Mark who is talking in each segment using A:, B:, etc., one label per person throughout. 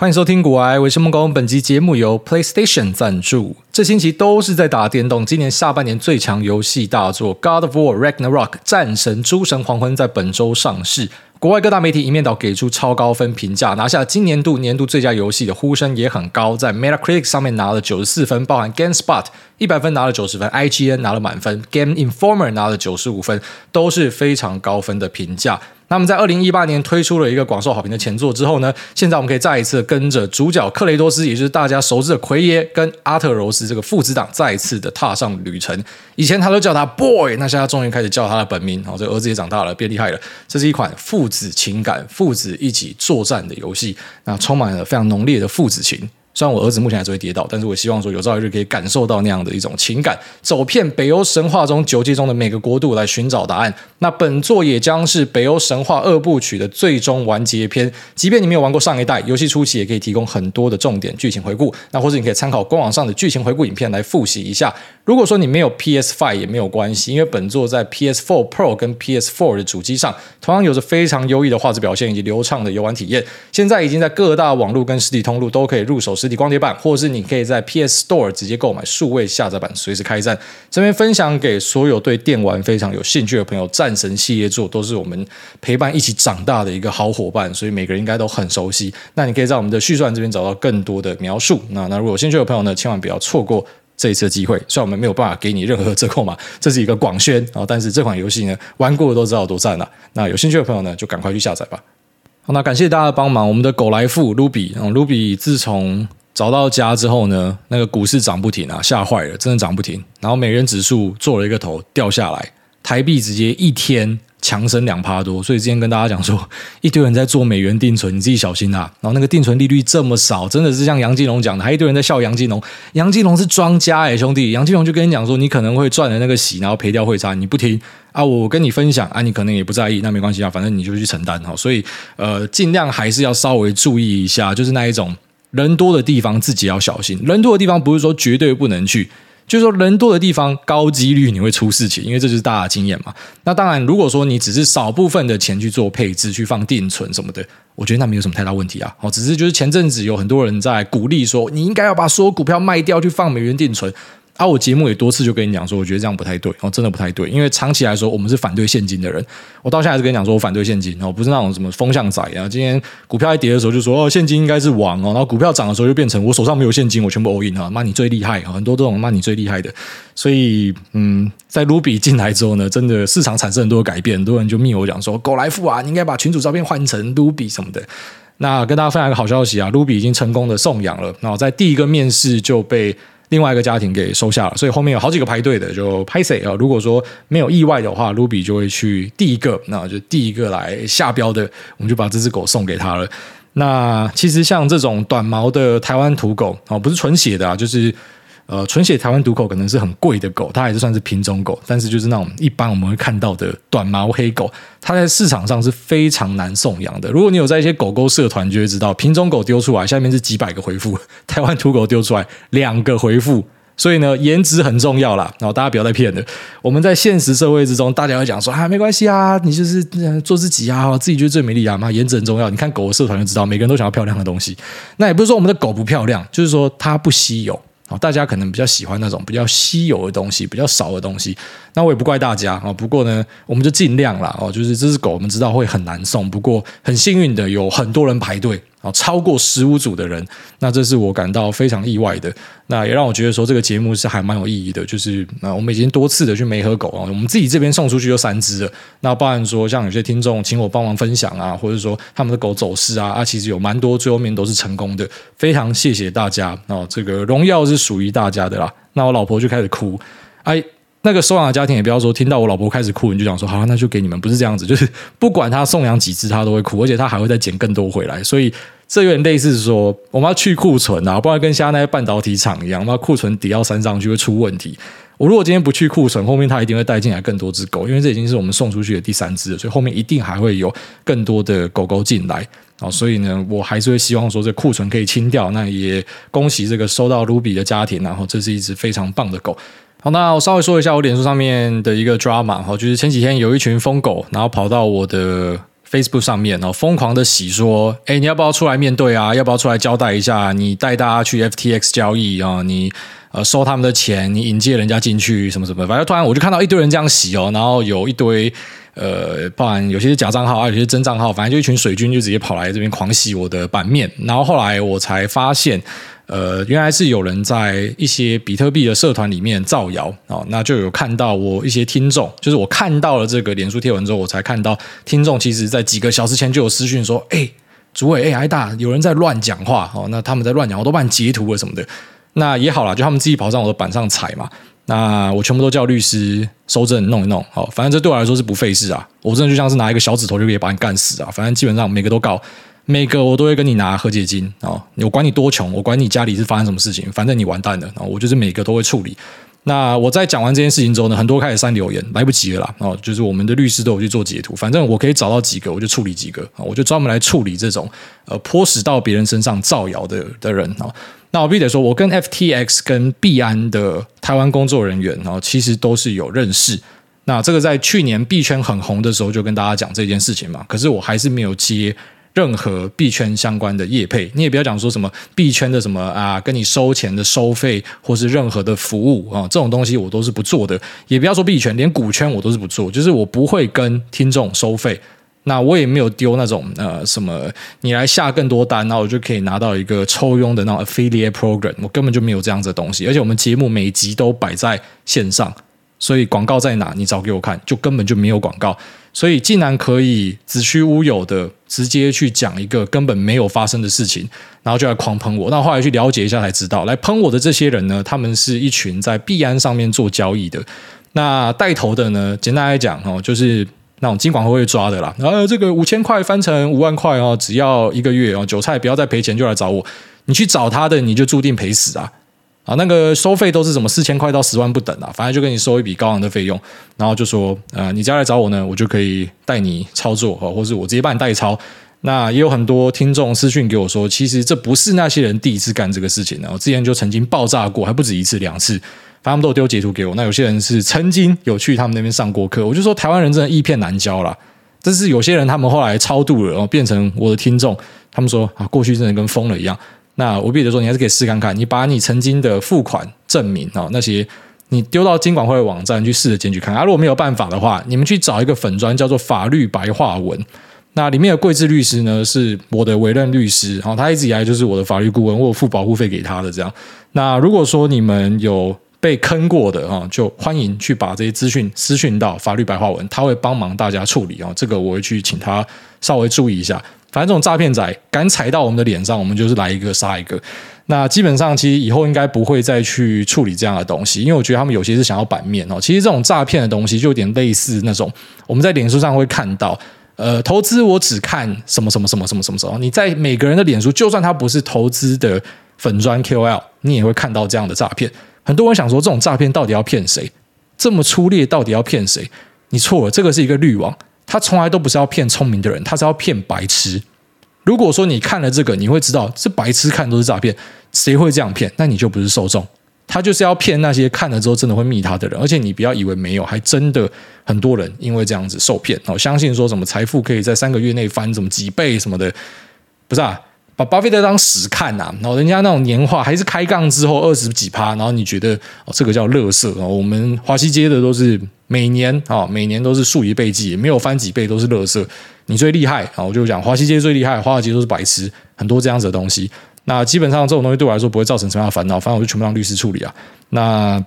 A: 欢迎收听《古癌我是孟工》，本集节目由 PlayStation 赞助。这星期都是在打电动，今年下半年最强游戏大作《God of War Ragnarok》战神诸神黄昏在本周上市。国外各大媒体一面倒给出超高分评价，拿下今年度年度最佳游戏的呼声也很高，在 Metacritic 上面拿了九十四分，包含 GameSpot 一百分拿了九十分，IGN 拿了满分，Game Informer 拿了九十五分，都是非常高分的评价。那么在二零一八年推出了一个广受好评的前作之后呢，现在我们可以再一次跟着主角克雷多斯，也就是大家熟知的奎爷跟阿特柔斯这个父子档，再一次的踏上旅程。以前他都叫他 Boy，那现在终于开始叫他的本名。哦，这儿子也长大了，变厉害了。这是一款父子情感、父子一起作战的游戏，那充满了非常浓烈的父子情。虽然我儿子目前还是会跌倒，但是我希望说有朝一日可以感受到那样的一种情感，走遍北欧神话中九界中的每个国度来寻找答案。那本作也将是北欧神话二部曲的最终完结篇。即便你没有玩过上一代，游戏初期也可以提供很多的重点剧情回顾。那或者你可以参考官网上的剧情回顾影片来复习一下。如果说你没有 PS5 也没有关系，因为本作在 PS4 Pro 跟 PS4 的主机上同样有着非常优异的画质表现以及流畅的游玩体验。现在已经在各大网络跟实体通路都可以入手实体光碟版，或是你可以在 PS Store 直接购买数位下载版，随时开战。这边分享给所有对电玩非常有兴趣的朋友，战神系列作都是我们陪伴一起长大的一个好伙伴，所以每个人应该都很熟悉。那你可以在我们的叙述栏这边找到更多的描述。那那如果有兴趣的朋友呢，千万不要错过这一次的机会。虽然我们没有办法给你任何折扣码，这是一个广宣啊，但是这款游戏呢，玩过的都知道多赞了。那有兴趣的朋友呢，就赶快去下载吧。好，那感谢大家的帮忙。我们的狗来富卢比啊，卢比自从找到家之后呢，那个股市涨不停啊，吓坏了，真的涨不停。然后美元指数做了一个头掉下来，台币直接一天强升两趴多。所以之前跟大家讲说，一堆人在做美元定存，你自己小心啊。然后那个定存利率这么少，真的是像杨金龙讲的，还一堆人在笑杨金龙。杨金龙是庄家哎，兄弟，杨金龙就跟你讲说，你可能会赚的那个息，然后赔掉汇差，你不听。啊，我跟你分享啊，你可能也不在意，那没关系啊，反正你就去承担哈。所以呃，尽量还是要稍微注意一下，就是那一种人多的地方自己要小心。人多的地方不是说绝对不能去，就是说人多的地方高几率你会出事情，因为这就是大家经验嘛。那当然，如果说你只是少部分的钱去做配置、去放定存什么的，我觉得那没有什么太大问题啊。哦，只是就是前阵子有很多人在鼓励说，你应该要把所有股票卖掉去放美元定存。啊，我节目也多次就跟你讲说，我觉得这样不太对哦，真的不太对，因为长期来说，我们是反对现金的人。我到现在还是跟你讲说，我反对现金哦，不是那种什么风向仔啊。今天股票一跌的时候就说哦，现金应该是王哦，然后股票涨的时候就变成我手上没有现金，我全部 all in 啊，骂你最厉害，很多这种骂你最厉害的。所以，嗯，在卢比进来之后呢，真的市场产生很多改变，很多人就密我讲说，狗来富啊，你应该把群主照片换成卢比什么的。那跟大家分享一个好消息啊，卢比已经成功的送养了，然后在第一个面试就被。另外一个家庭给收下了，所以后面有好几个排队的，就拍谁啊。如果说没有意外的话，卢比就会去第一个，那就第一个来下标的，我们就把这只狗送给他了。那其实像这种短毛的台湾土狗啊，不是纯血的啊，就是。呃，纯血台湾土狗可能是很贵的狗，它还是算是品种狗，但是就是那种一般我们会看到的短毛黑狗，它在市场上是非常难送养的。如果你有在一些狗狗社团，就会知道品种狗丢出来，下面是几百个回复，台湾土狗丢出来两个回复，所以呢，颜值很重要啦。然后大家不要再骗了，我们在现实社会之中，大家会讲说啊，没关系啊，你就是做自己啊，自己觉得最美丽啊嘛，颜值很重要。你看狗的社团就知道，每个人都想要漂亮的东西。那也不是说我们的狗不漂亮，就是说它不稀有。哦大家可能比较喜欢那种比较稀有的东西，比较少的东西。那我也不怪大家哦。不过呢，我们就尽量啦。哦，就是这只狗，我们知道会很难送。不过很幸运的，有很多人排队。啊，超过十五组的人，那这是我感到非常意外的。那也让我觉得说，这个节目是还蛮有意义的。就是那我们已经多次的去媒合狗啊，我们自己这边送出去就三只了。那包含说，像有些听众请我帮忙分享啊，或者说他们的狗走失啊，啊，其实有蛮多最后面都是成功的。非常谢谢大家啊，这个荣耀是属于大家的啦。那我老婆就开始哭，哎。那个收养的家庭也不要说，听到我老婆开始哭，你就想说好，那就给你们，不是这样子，就是不管他送养几只，他都会哭，而且他还会再捡更多回来，所以这有点类似说我们要去库存啊，不然跟现在那些半导体厂一样，那库存抵到山上去会出问题。我如果今天不去库存，后面他一定会带进来更多只狗，因为这已经是我们送出去的第三只，所以后面一定还会有更多的狗狗进来啊，所以呢，我还是会希望说这库存可以清掉。那也恭喜这个收到卢比的家庭，然后这是一只非常棒的狗。好，那我稍微说一下我脸书上面的一个 drama 哈，就是前几天有一群疯狗，然后跑到我的 Facebook 上面然后，疯狂的洗说，哎，你要不要出来面对啊？要不要出来交代一下？你带大家去 FTX 交易啊？你呃收他们的钱，你引荐人家进去什么什么？反正突然我就看到一堆人这样洗哦，然后有一堆呃，不然有些是假账号啊，有些是真账号，反正就一群水军就直接跑来这边狂洗我的版面，然后后来我才发现。呃，原来是有人在一些比特币的社团里面造谣哦，那就有看到我一些听众，就是我看到了这个脸书贴文之后，我才看到听众其实在几个小时前就有私讯说，哎，主委，哎，挨大，有人在乱讲话哦，那他们在乱讲，我都帮你截图了什么的，那也好啦，就他们自己跑上我的板上踩嘛，那我全部都叫律师收证弄一弄，好，反正这对我来说是不费事啊，我真的就像是拿一个小指头就可以把你干死啊，反正基本上每个都告。每个我都会跟你拿和解金哦，我管你多穷，我管你家里是发生什么事情，反正你完蛋了哦，我就是每个都会处理。那我在讲完这件事情之后呢，很多开始删留言，来不及了啦哦，就是我们的律师都有去做截图，反正我可以找到几个，我就处理几个，我就专门来处理这种呃泼屎到别人身上造谣的的人哦。那我必须得说，我跟 FTX 跟币安的台湾工作人员，其实都是有认识。那这个在去年币圈很红的时候就跟大家讲这件事情嘛，可是我还是没有接。任何币圈相关的业配，你也不要讲说什么币圈的什么啊，跟你收钱的收费，或是任何的服务啊，这种东西我都是不做的。也不要说币圈，连股圈我都是不做，就是我不会跟听众收费。那我也没有丢那种呃什么，你来下更多单，然后我就可以拿到一个抽佣的那种 affiliate program，我根本就没有这样子的东西。而且我们节目每集都摆在线上，所以广告在哪，你找给我看，就根本就没有广告。所以，竟然可以子虚乌有的直接去讲一个根本没有发生的事情，然后就来狂喷我。那后来去了解一下才知道，来喷我的这些人呢，他们是一群在币安上面做交易的。那带头的呢，简单来讲哦，就是那种金管会会抓的啦。然后这个五千块翻成五万块哦，只要一个月哦，韭菜不要再赔钱就来找我。你去找他的，你就注定赔死啊！啊，那个收费都是什么四千块到十万不等啊，反正就跟你收一笔高昂的费用，然后就说，呃，你只要来找我呢，我就可以带你操作，或者我直接帮你代操。那也有很多听众私讯给我说，其实这不是那些人第一次干这个事情，我之前就曾经爆炸过，还不止一次两次，反正他们都有丢截图给我。那有些人是曾经有去他们那边上过课，我就说台湾人真的易骗难教啦。但是有些人他们后来超度了，然后变成我的听众，他们说啊，过去真的跟疯了一样。那我必须说，你还是可以试看看，你把你曾经的付款证明啊，那些你丢到金管会的网站去试着检举看。啊，如果没有办法的话，你们去找一个粉专叫做法律白话文。那里面的贵志律师呢，是我的委任律师，然后他一直以来就是我的法律顾问，我有付保护费给他的这样。那如果说你们有被坑过的啊，就欢迎去把这些资讯私讯到法律白话文，他会帮忙大家处理啊。这个我会去请他稍微注意一下。反正这种诈骗仔敢踩到我们的脸上，我们就是来一个杀一个。那基本上，其实以后应该不会再去处理这样的东西，因为我觉得他们有些是想要版面哦。其实这种诈骗的东西就有点类似那种我们在脸书上会看到，呃，投资我只看什么什么什么什么什么时候。你在每个人的脸书，就算他不是投资的粉砖 KOL，你也会看到这样的诈骗。很多人想说，这种诈骗到底要骗谁？这么粗劣，到底要骗谁？你错了，这个是一个滤网。他从来都不是要骗聪明的人，他是要骗白痴。如果说你看了这个，你会知道这白痴看都是诈骗，谁会这样骗？那你就不是受众。他就是要骗那些看了之后真的会密他的人，而且你不要以为没有，还真的很多人因为这样子受骗。我相信说什么财富可以在三个月内翻什么几倍什么的，不是啊？把巴菲特当屎看呐、啊，然后人家那种年化还是开杠之后二十几趴，然后你觉得哦这个叫乐色啊？我们华西街的都是每年啊每年都是数以倍计，没有翻几倍都是垃圾。你最厉害啊！我就讲华西街最厉害，华尔街都是白痴，很多这样子的东西。那基本上这种东西对我来说不会造成什么样的烦恼，反正我就全部让律师处理啊。那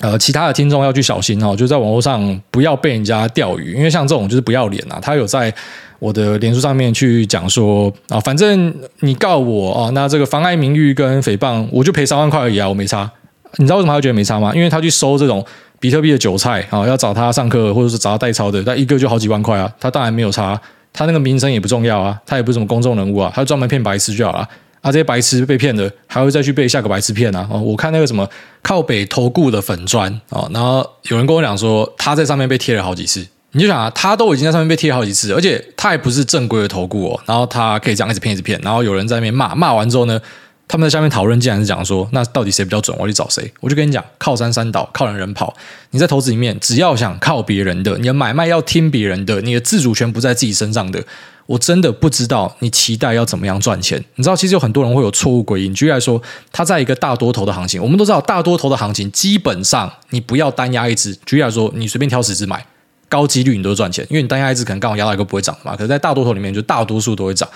A: 呃其他的听众要去小心哦，就在网络上不要被人家钓鱼，因为像这种就是不要脸啊，他有在。我的脸书上面去讲说啊，反正你告我啊，那这个妨碍名誉跟诽谤，我就赔三万块而已啊，我没差。你知道为什么他会觉得没差吗？因为他去收这种比特币的韭菜啊，要找他上课或者是找他代操的，他一个就好几万块啊，他当然没有差。他那个名声也不重要啊，他也不是什么公众人物啊，他专门骗白痴就好了啊。这些白痴被骗的，还会再去被下个白痴骗啊。我看那个什么靠北投顾的粉砖啊，然后有人跟我讲说他在上面被贴了好几次。你就想啊，他都已经在上面被贴好几次，而且他还不是正规的投顾哦，然后他可以这样一直骗一直骗，然后有人在那边骂，骂完之后呢，他们在下面讨论，竟然是讲说，那到底谁比较准？我去找谁？我就跟你讲，靠山山倒，靠人人跑。你在投资里面，只要想靠别人的，你的买卖要听别人的，你的自主权不在自己身上的，我真的不知道你期待要怎么样赚钱。你知道，其实有很多人会有错误归因。举例来说，他在一个大多头的行情，我们都知道，大多头的行情基本上你不要单压一只。举例来说，你随便挑十只买，高几率你都赚钱，因为你单压一只可能刚好压到一个不会涨的嘛。可是，在大多头里面，就大多数都会涨。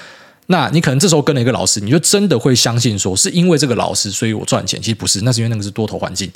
A: 那你可能这时候跟了一个老师，你就真的会相信说，是因为这个老师，所以我赚钱。其实不是，那是因为那个是多头环境。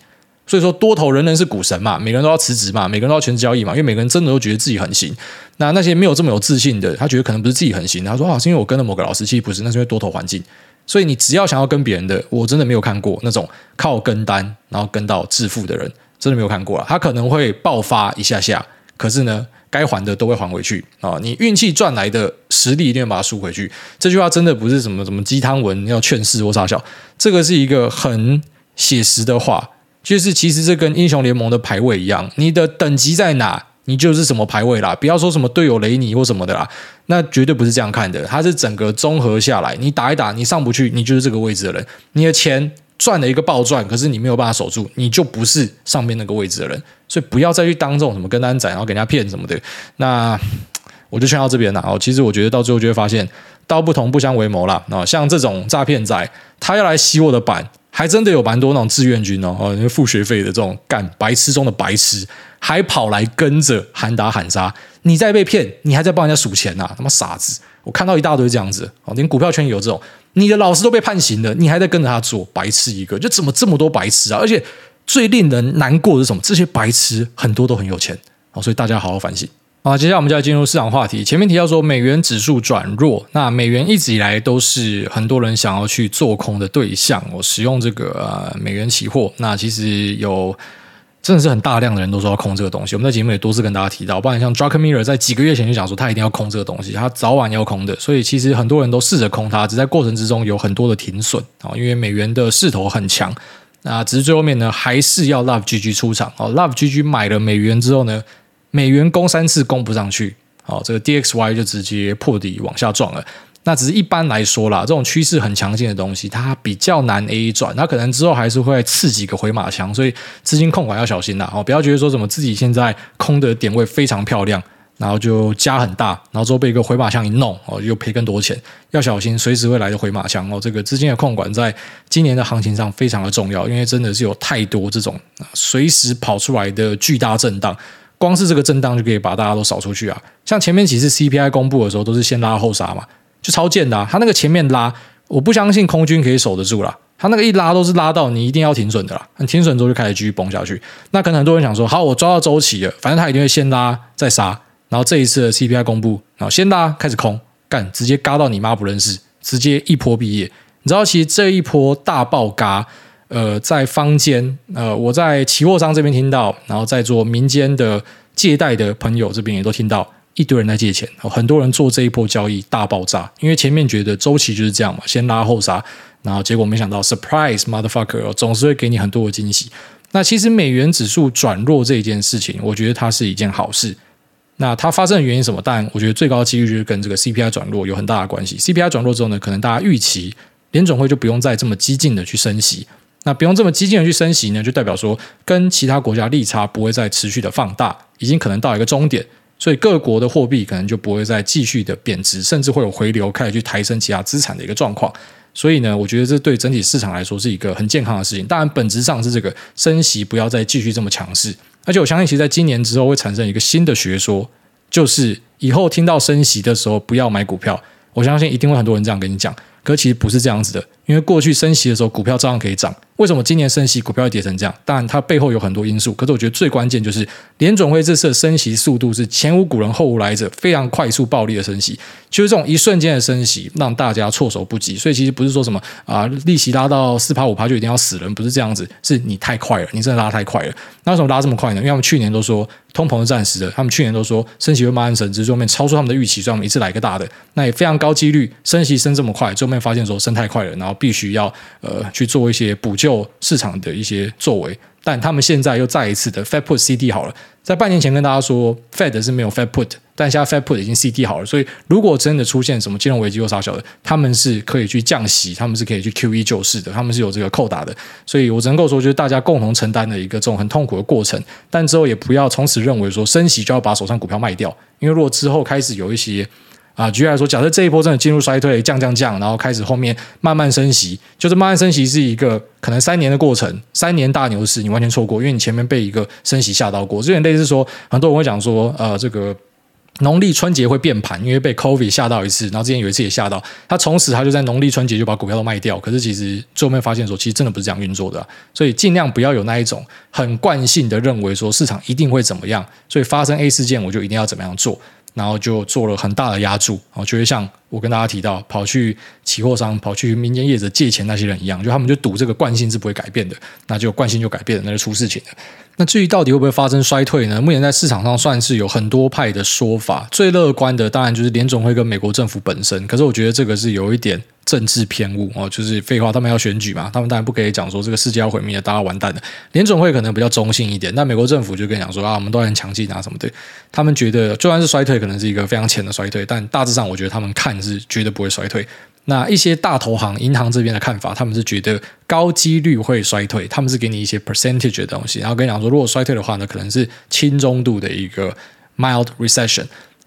A: 所以说多头人人是股神嘛，每个人都要辞职嘛，每个人都要全职交易嘛，因为每个人真的都觉得自己很行。那那些没有这么有自信的，他觉得可能不是自己很行，他说啊，是因为我跟了某个老师，其实不是，那是因为多头环境。所以你只要想要跟别人的，我真的没有看过那种靠跟单然后跟到致富的人，真的没有看过了。他可能会爆发一下下，可是呢，该还的都会还回去啊！你运气赚来的实力一定要把它输回去。这句话真的不是什么什么鸡汤文要劝世或傻笑，这个是一个很写实的话。就是其实这跟英雄联盟的排位一样，你的等级在哪，你就是什么排位啦。不要说什么队友雷你或什么的啦，那绝对不是这样看的。它是整个综合下来，你打一打，你上不去，你就是这个位置的人。你的钱。赚了一个暴赚，可是你没有办法守住，你就不是上面那个位置的人，所以不要再去当这种什么跟单仔，然后给人家骗什么的。那 我就劝到这边了。哦，其实我觉得到最后就会发现，道不同不相为谋啦。啊，像这种诈骗仔，他要来洗我的版，还真的有蛮多那种志愿军哦，哦，付学费的这种干白痴中的白痴，还跑来跟着喊打喊杀。你在被骗，你还在帮人家数钱呐？他妈傻子！我看到一大堆这样子，哦，连股票圈也有这种。你的老师都被判刑了，你还在跟着他做，白痴一个！就怎么这么多白痴啊？而且最令人难过的是什么？这些白痴很多都很有钱，好，所以大家好好反省。好，接下来我们就要进入市场话题。前面提到说美元指数转弱，那美元一直以来都是很多人想要去做空的对象。我使用这个呃美元期货，那其实有。真的是很大量的人都说要空这个东西，我们在节目也多次跟大家提到，不然像 Druckenmiller 在几个月前就讲说他一定要空这个东西，他早晚要空的，所以其实很多人都试着空它，只在过程之中有很多的停损啊，因为美元的势头很强，那只是最后面呢还是要 Love GG 出场哦，Love GG 买了美元之后呢，美元攻三次攻不上去，哦，这个 DXY 就直接破底往下撞了。那只是一般来说啦，这种趋势很强劲的东西，它比较难 A 转，它可能之后还是会刺几个回马枪，所以资金控管要小心啦。哦，不要觉得说什么自己现在空的点位非常漂亮，然后就加很大，然后之后被一个回马枪一弄，哦，又赔更多钱，要小心随时会来的回马枪哦。这个资金的控管在今年的行情上非常的重要，因为真的是有太多这种随时跑出来的巨大震荡，光是这个震荡就可以把大家都扫出去啊。像前面几次 CPI 公布的时候，都是先拉后杀嘛。就超贱的啊，他那个前面拉，我不相信空军可以守得住啦。他那个一拉都是拉到你一定要停损的啦。停损之后就开始继续崩下去。那可能很多人想说，好，我抓到周期了，反正他一定会先拉再杀。然后这一次的 CPI 公布，然后先拉开始空，干直接嘎到你妈不认识，直接一波毕业。你知道，其实这一波大爆嘎，呃，在坊间，呃，我在期货商这边听到，然后在做民间的借贷的朋友这边也都听到。一堆人在借钱，很多人做这一波交易大爆炸，因为前面觉得周期就是这样嘛，先拉后杀，然后结果没想到 surprise motherfucker 总是会给你很多的惊喜。那其实美元指数转弱这一件事情，我觉得它是一件好事。那它发生的原因什么？但我觉得最高几率就是跟这个 CPI 转弱有很大的关系。CPI 转弱之后呢，可能大家预期联总会就不用再这么激进的去升息。那不用这么激进的去升息呢，就代表说跟其他国家利差不会再持续的放大，已经可能到一个终点。所以各国的货币可能就不会再继续的贬值，甚至会有回流，开始去抬升其他资产的一个状况。所以呢，我觉得这对整体市场来说是一个很健康的事情。当然，本质上是这个升息不要再继续这么强势。而且我相信，其实在今年之后会产生一个新的学说，就是以后听到升息的时候不要买股票。我相信一定会很多人这样跟你讲，可其实不是这样子的，因为过去升息的时候股票照样可以涨。为什么今年升息股票会跌成这样？当然，它背后有很多因素。可是我觉得最关键就是联准会这次的升息速度是前无古人后无来者，非常快速暴力的升息。就是这种一瞬间的升息，让大家措手不及。所以其实不是说什么啊，利息拉到四趴五趴就一定要死人，不是这样子。是你太快了，你真的拉太快了。那为什么拉这么快呢？因为他们去年都说通膨是暂时的，他们去年都说升息会慢慢升，只是后面超出他们的预期，所以我们一次来一个大的。那也非常高几率升息升这么快，最后面发现说升太快了，然后必须要呃去做一些补救市场的一些作为，但他们现在又再一次的 Fed put CD 好了，在半年前跟大家说 Fed 是没有 Fed put 但现在 Fed put 已经 CD 好了，所以如果真的出现什么金融危机或啥小的，他们是可以去降息，他们是可以去 QE 救市的，他们是有这个扣打的。所以我只能够说，就是大家共同承担的一个这种很痛苦的过程。但之后也不要从此认为说升息就要把手上股票卖掉，因为如果之后开始有一些。啊，举例来说，假设这一波真的进入衰退，降降降，然后开始后面慢慢升息，就是慢慢升息是一个可能三年的过程，三年大牛市你完全错过，因为你前面被一个升息吓到过。有点类似说，很多人会讲说，呃，这个农历春节会变盘，因为被 COVID 吓到一次，然后之前有一次也吓到，他从此他就在农历春节就把股票都卖掉。可是其实最后面发现说，其实真的不是这样运作的，所以尽量不要有那一种很惯性的认为说市场一定会怎么样，所以发生 A 事件我就一定要怎么样做。然后就做了很大的压注，我觉得像我跟大家提到，跑去期货商、跑去民间业者借钱那些人一样，就他们就赌这个惯性是不会改变的，那就惯性就改变了，那就出事情了。那至于到底会不会发生衰退呢？目前在市场上算是有很多派的说法，最乐观的当然就是联总会跟美国政府本身，可是我觉得这个是有一点。政治偏误哦，就是废话，他们要选举嘛，他们当然不可以讲说这个世界要毁灭了，大家完蛋了。联总会可能比较中性一点，但美国政府就跟讲说啊，我们都很强劲啊什么的。他们觉得就算是衰退，可能是一个非常浅的衰退，但大致上我觉得他们看是绝对不会衰退。那一些大投行、银行这边的看法，他们是觉得高几率会衰退，他们是给你一些 percentage 的东西，然后跟你讲说，如果衰退的话呢，可能是轻中度的一个 mild recession。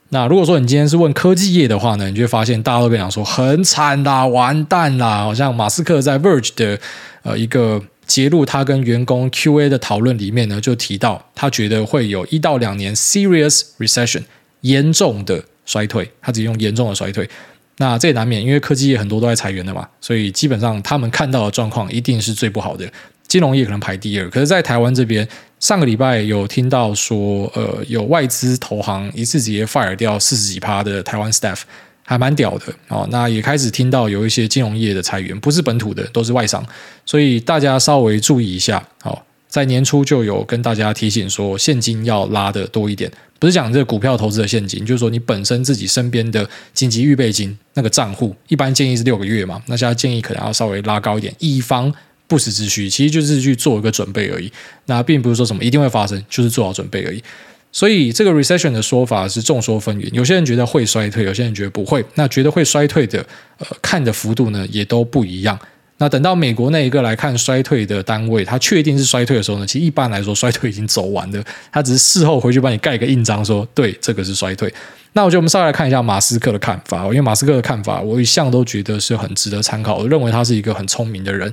A: 那如果说你今天是问科技业的话呢，你就会发现大家都跟你讲说很惨啦，完蛋啦，好像马斯克在 Verge 的呃一个揭露他跟员工 QA 的讨论里面呢，就提到他觉得会有一到两年 serious recession 严重的衰退，他只用严重的衰退。那这也难免，因为科技业很多都在裁员的嘛，所以基本上他们看到的状况一定是最不好的。金融业可能排第二，可是，在台湾这边，上个礼拜有听到说，呃，有外资投行一次直接 fire 掉四十几趴的台湾 staff，还蛮屌的哦。那也开始听到有一些金融业的裁员，不是本土的，都是外商，所以大家稍微注意一下。哦，在年初就有跟大家提醒说，现金要拉得多一点，不是讲这个股票投资的现金，就是说你本身自己身边的紧急预备金那个账户，一般建议是六个月嘛，那现在建议可能要稍微拉高一点，以防。不时之需，其实就是去做一个准备而已。那并不是说什么一定会发生，就是做好准备而已。所以这个 recession 的说法是众说纷纭，有些人觉得会衰退，有些人觉得不会。那觉得会衰退的，呃，看的幅度呢也都不一样。那等到美国那一个来看衰退的单位，他确定是衰退的时候呢，其实一般来说衰退已经走完了，他只是事后回去帮你盖个印章说，对，这个是衰退。那我觉得我们稍微来看一下马斯克的看法，因为马斯克的看法我一向都觉得是很值得参考，我认为他是一个很聪明的人。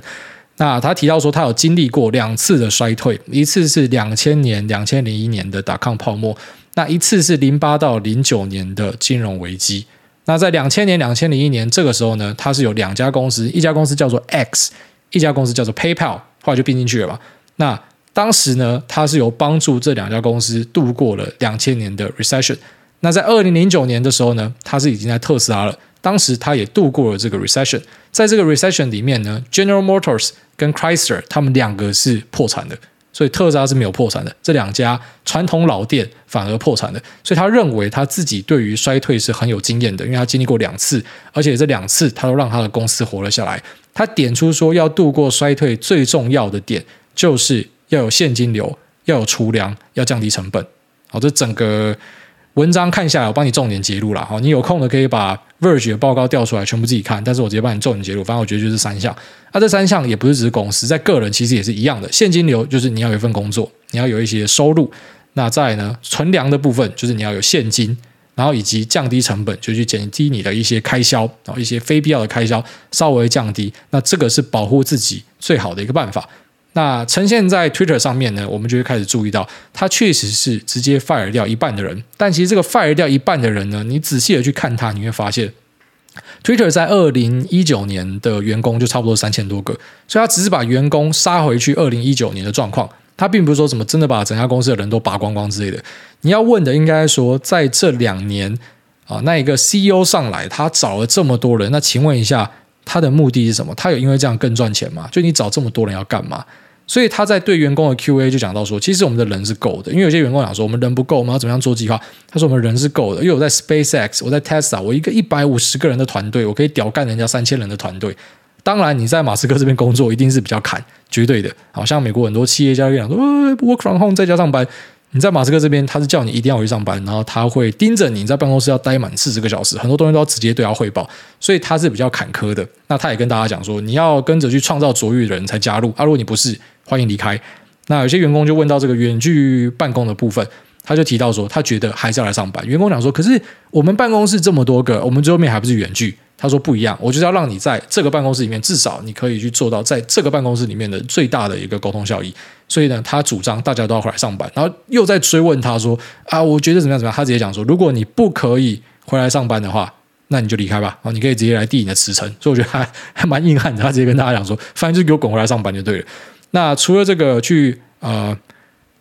A: 那他提到说，他有经历过两次的衰退，一次是两千年、两千零一年的打抗泡沫，那一次是零八到零九年的金融危机。那在两千年、两千零一年这个时候呢，它是有两家公司，一家公司叫做 X，一家公司叫做 PayPal，后来就并进去了嘛。那当时呢，他是有帮助这两家公司度过了两千年的 recession。那在二零零九年的时候呢，他是已经在特斯拉了。当时他也度过了这个 recession，在这个 recession 里面呢，General Motors 跟 Chrysler 他们两个是破产的，所以特斯拉是没有破产的。这两家传统老店反而破产的，所以他认为他自己对于衰退是很有经验的，因为他经历过两次，而且这两次他都让他的公司活了下来。他点出说，要度过衰退最重要的点就是要有现金流，要有储粮，要降低成本。好，这整个。文章看下来，我帮你重点截录了。好，你有空的可以把 Verge 的报告调出来，全部自己看。但是我直接帮你重点截录。反正我觉得就是三项。那、这三项也不是只是公司，在个人其实也是一样的。现金流就是你要有一份工作，你要有一些收入。那再呢，存粮的部分就是你要有现金，然后以及降低成本，就去减低你的一些开销，然后一些非必要的开销稍微降低。那这个是保护自己最好的一个办法。那呈现在 Twitter 上面呢，我们就会开始注意到，他确实是直接 fire 掉一半的人。但其实这个 fire 掉一半的人呢，你仔细的去看他，你会发现，Twitter 在二零一九年的员工就差不多三千多个，所以他只是把员工杀回去二零一九年的状况，他并不是说什么真的把整家公司的人都拔光光之类的。你要问的应该说，在这两年啊，那一个 CEO 上来，他找了这么多人，那请问一下，他的目的是什么？他有因为这样更赚钱吗？就你找这么多人要干嘛？所以他在对员工的 Q&A 就讲到说，其实我们的人是够的，因为有些员工讲说我们人不够，我们要怎么样做计划？他说我们人是够的，因为我在 SpaceX，我在 Tesla，我一个一百五十个人的团队，我可以屌干人家三千人的团队。当然你在马斯克这边工作一定是比较砍，绝对的。好像美国很多企业家讲说，，work from home 在家上班，你在马斯克这边，他是叫你一定要回去上班，然后他会盯着你在办公室要待满四十个小时，很多东西都要直接对他汇报，所以他是比较坎坷的。那他也跟大家讲说，你要跟着去创造卓越的人才加入啊，如果你不是，欢迎离开。那有些员工就问到这个远距办公的部分，他就提到说，他觉得还是要来上班。员工讲说，可是我们办公室这么多个，我们最后面还不是远距？他说不一样，我就是要让你在这个办公室里面，至少你可以去做到在这个办公室里面的最大的一个沟通效益。所以呢，他主张大家都要回来上班，然后又在追问他说啊，我觉得怎么样怎么样？他直接讲说，如果你不可以回来上班的话，那你就离开吧。哦，你可以直接来递你的辞呈。所以我觉得还还蛮硬汉的，他直接跟大家讲说，反正就给我滚回来上班就对了。那除了这个去呃。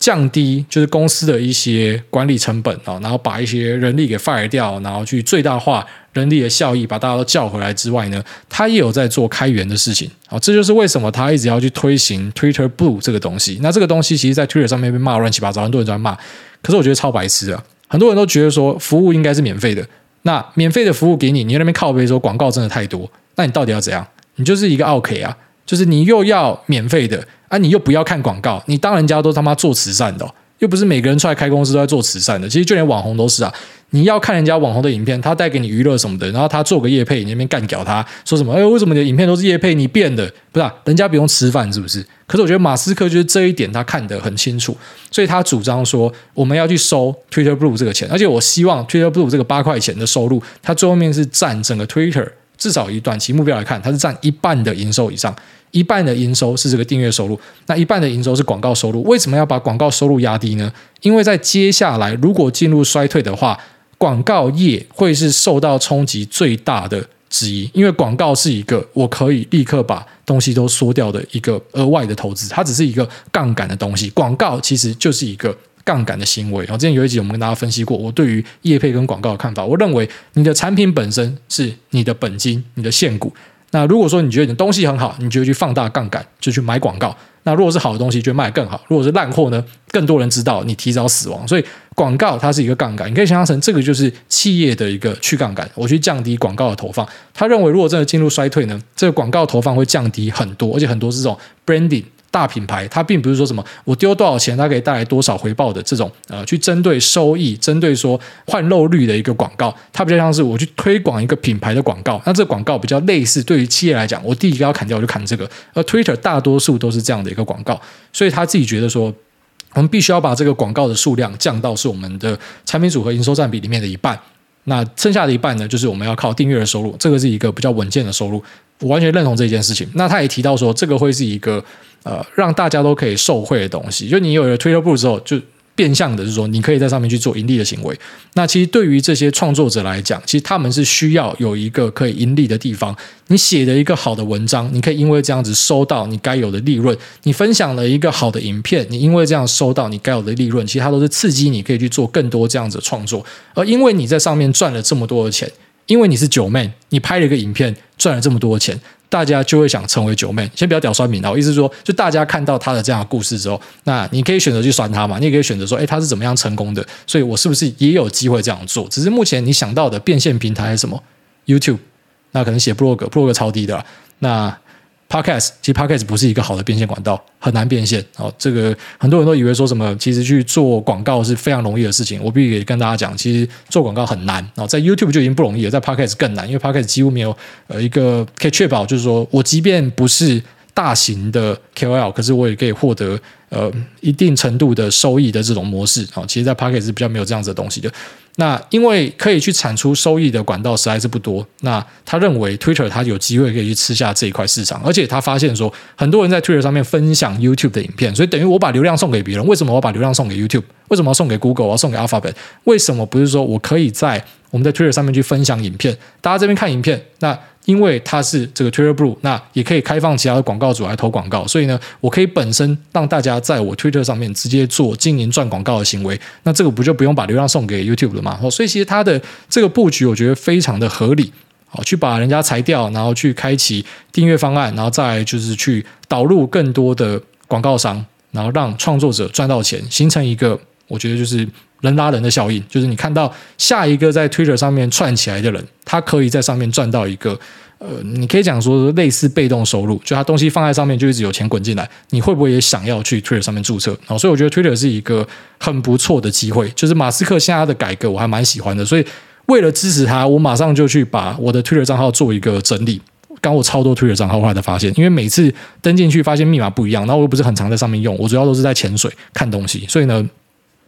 A: 降低就是公司的一些管理成本啊，然后把一些人力给 fire 掉，然后去最大化人力的效益，把大家都叫回来之外呢，他也有在做开源的事情啊，这就是为什么他一直要去推行 Twitter Blue 这个东西。那这个东西其实，在 Twitter 上面被骂乱七八糟，很多人在骂，可是我觉得超白痴啊，很多人都觉得说服务应该是免费的，那免费的服务给你，你在那边靠背说广告真的太多，那你到底要怎样？你就是一个奥客啊，就是你又要免费的。啊！你又不要看广告，你当人家都他妈做慈善的，又不是每个人出来开公司都在做慈善的。其实就连网红都是啊，你要看人家网红的影片，他带给你娱乐什么的，然后他做个业配，你那边干掉他，说什么？哎，为什么你的影片都是业配？你变的不是啊？人家不用吃饭是不是？可是我觉得马斯克就是这一点他看得很清楚，所以他主张说我们要去收 Twitter Blue 这个钱，而且我希望 Twitter Blue 这个八块钱的收入，它最后面是占整个 Twitter 至少以短期目标来看，它是占一半的营收以上。一半的营收是这个订阅收入，那一半的营收是广告收入。为什么要把广告收入压低呢？因为在接下来如果进入衰退的话，广告业会是受到冲击最大的之一。因为广告是一个我可以立刻把东西都缩掉的一个额外的投资，它只是一个杠杆的东西。广告其实就是一个杠杆的行为。然后之前有一集我们跟大家分析过，我对于业配跟广告的看法，我认为你的产品本身是你的本金，你的现股。那如果说你觉得你的东西很好，你就去放大杠杆，就去买广告。那如果是好的东西，就卖更好；如果是烂货呢，更多人知道，你提早死亡。所以广告它是一个杠杆，你可以想象成这个就是企业的一个去杠杆，我去降低广告的投放。他认为如果真的进入衰退呢，这个广告投放会降低很多，而且很多是这种 branding。大品牌，它并不是说什么我丢多少钱，它可以带来多少回报的这种呃，去针对收益、针对说换漏率的一个广告，它比较像是我去推广一个品牌的广告。那这广告比较类似，对于企业来讲，我第一个要砍掉我就砍这个。而 Twitter 大多数都是这样的一个广告，所以他自己觉得说，我们必须要把这个广告的数量降到是我们的产品组合营收占比里面的一半。那剩下的一半呢，就是我们要靠订阅的收入，这个是一个比较稳健的收入。我完全认同这件事情。那他也提到说，这个会是一个。呃，让大家都可以受惠的东西，就你有了 Twitter 之后，就变相的是说，你可以在上面去做盈利的行为。那其实对于这些创作者来讲，其实他们是需要有一个可以盈利的地方。你写的一个好的文章，你可以因为这样子收到你该有的利润；你分享了一个好的影片，你因为这样收到你该有的利润。其实它都是刺激你可以去做更多这样子的创作。而因为你在上面赚了这么多的钱，因为你是九妹，你拍了一个影片赚了这么多钱。大家就会想成为九妹，先不要屌酸敏啊！我意思是说，就大家看到他的这样的故事之后，那你可以选择去酸他嘛，你也可以选择说，诶，他是怎么样成功的？所以我是不是也有机会这样做？只是目前你想到的变现平台是什么？YouTube，那可能写 blog，blog 超低的。那 Podcast 其实 Podcast 不是一个好的变现管道，很难变现。哦，这个很多人都以为说什么，其实去做广告是非常容易的事情。我必须跟大家讲，其实做广告很难。哦，在 YouTube 就已经不容易了，在 Podcast 更难，因为 Podcast 几乎没有呃一个可以确保，就是说我即便不是大型的 KOL，可是我也可以获得呃一定程度的收益的这种模式。哦，其实，在 Podcast 是比较没有这样子的东西的。那因为可以去产出收益的管道实在是不多，那他认为 Twitter 他有机会可以去吃下这一块市场，而且他发现说很多人在 Twitter 上面分享 YouTube 的影片，所以等于我把流量送给别人。为什么我把流量送给 YouTube？为什么要送给 Google？我要送给 Alphabet？为什么不是说我可以在我们在 Twitter 上面去分享影片？大家这边看影片，那。因为它是这个 Twitter Blue，那也可以开放其他的广告主来投广告，所以呢，我可以本身让大家在我 Twitter 上面直接做经营赚广告的行为，那这个不就不用把流量送给 YouTube 了吗？所以其实它的这个布局，我觉得非常的合理，好，去把人家裁掉，然后去开启订阅方案，然后再就是去导入更多的广告商，然后让创作者赚到钱，形成一个我觉得就是。人拉人的效应，就是你看到下一个在 Twitter 上面串起来的人，他可以在上面赚到一个呃，你可以讲说类似被动收入，就它东西放在上面就一直有钱滚进来，你会不会也想要去 Twitter 上面注册？所以我觉得 Twitter 是一个很不错的机会，就是马斯克现在的改革我还蛮喜欢的，所以为了支持他，我马上就去把我的 Twitter 账号做一个整理。刚我超多 Twitter 账号，后来才发现，因为每次登进去发现密码不一样，然后我又不是很常在上面用，我主要都是在潜水看东西，所以呢，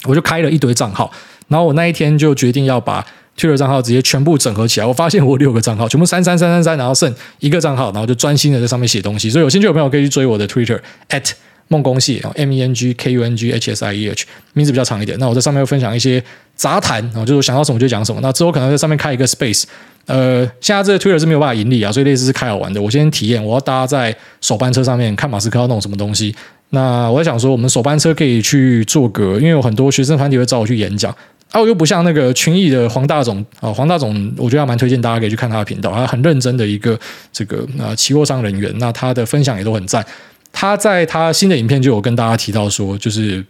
A: 我就开了一堆账号，然后我那一天就决定要把。Twitter 账号直接全部整合起来，我发现我六个账号全部删删删删删，然后剩一个账号，然后就专心的在上面写东西。所以有兴趣的朋友可以去追我的 Twitter at 孟公蟹 M E N G K U N G H S I E H，名字比较长一点。那我在上面会分享一些杂谈啊，就是想到什么就讲什么。那之后可能在上面开一个 Space，呃，现在这个 Twitter 是没有办法盈利啊，所以类似是开好玩的。我先体验，我要搭在首班车上面看马斯克要弄什么东西。那我在想说，我们首班车可以去做个，因为有很多学生团体会找我去演讲。啊，我又不像那个群艺的黄大总啊，黄大总，我觉得还蛮推荐大家可以去看他的频道，他很认真的一个这个啊期货商人员，那他的分享也都很赞。他在他新的影片就有跟大家提到说，就是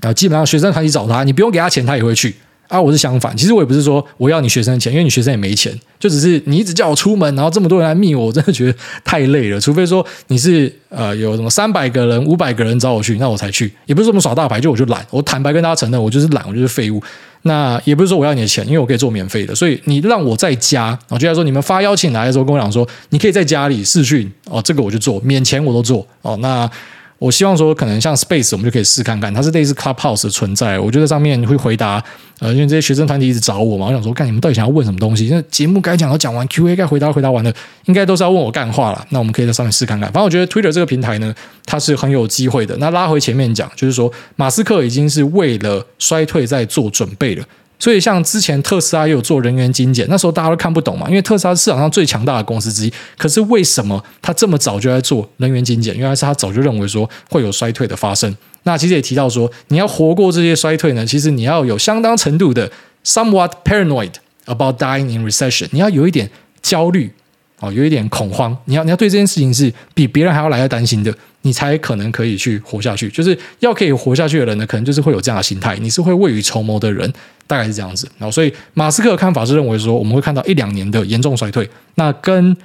A: 啊，基本上学生团体找他，你不用给他钱，他也会去。啊，我是相反，其实我也不是说我要你学生的钱，因为你学生也没钱，就只是你一直叫我出门，然后这么多人来密我，我真的觉得太累了。除非说你是呃有什么三百个人、五百个人找我去，那我才去。也不是说我们耍大牌，就我就懒。我坦白跟大家承认，我就是懒，我就是废物。那也不是说我要你的钱，因为我可以做免费的。所以你让我在家，我就在说你们发邀请来的时候跟我讲说，你可以在家里试训哦，这个我就做，免钱我都做哦。那。我希望说，可能像 Space，我们就可以试看看，它是类似 Clubhouse 的存在。我觉得上面会回答，呃，因为这些学生团体一直找我嘛，我想说，看你们到底想要问什么东西？那节目该讲都讲完，Q&A 该回答回答完了，应该都是要问我干话了。那我们可以在上面试看看。反正我觉得 Twitter 这个平台呢，它是很有机会的。那拉回前面讲，就是说，马斯克已经是为了衰退在做准备了。所以，像之前特斯拉也有做人员精简，那时候大家都看不懂嘛，因为特斯拉是市场上最强大的公司之一。可是为什么他这么早就在做人员精简？原来是他早就认为说会有衰退的发生。那其实也提到说，你要活过这些衰退呢，其实你要有相当程度的 somewhat paranoid about dying in recession，你要有一点焦虑。哦，有一点恐慌，你要你要对这件事情是比别人还要来的担心的，你才可能可以去活下去。就是要可以活下去的人呢，可能就是会有这样的心态，你是会未雨绸缪的人，大概是这样子。然后，所以马斯克的看法是认为说，我们会看到一两年的严重衰退，那跟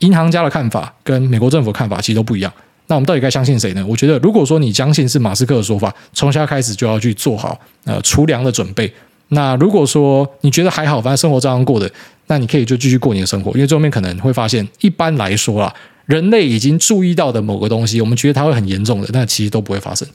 A: 银行家的看法、跟美国政府看法其实都不一样。那我们到底该相信谁呢？我觉得，如果说你相信是马斯克的说法，从现在开始就要去做好呃储粮的准备。那如果说你觉得还好，反正生活照样过的，那你可以就继续过你的生活，因为最后面可能会发现，一般来说啊，人类已经注意到的某个东西，我们觉得它会很严重的，但其实都不会发生，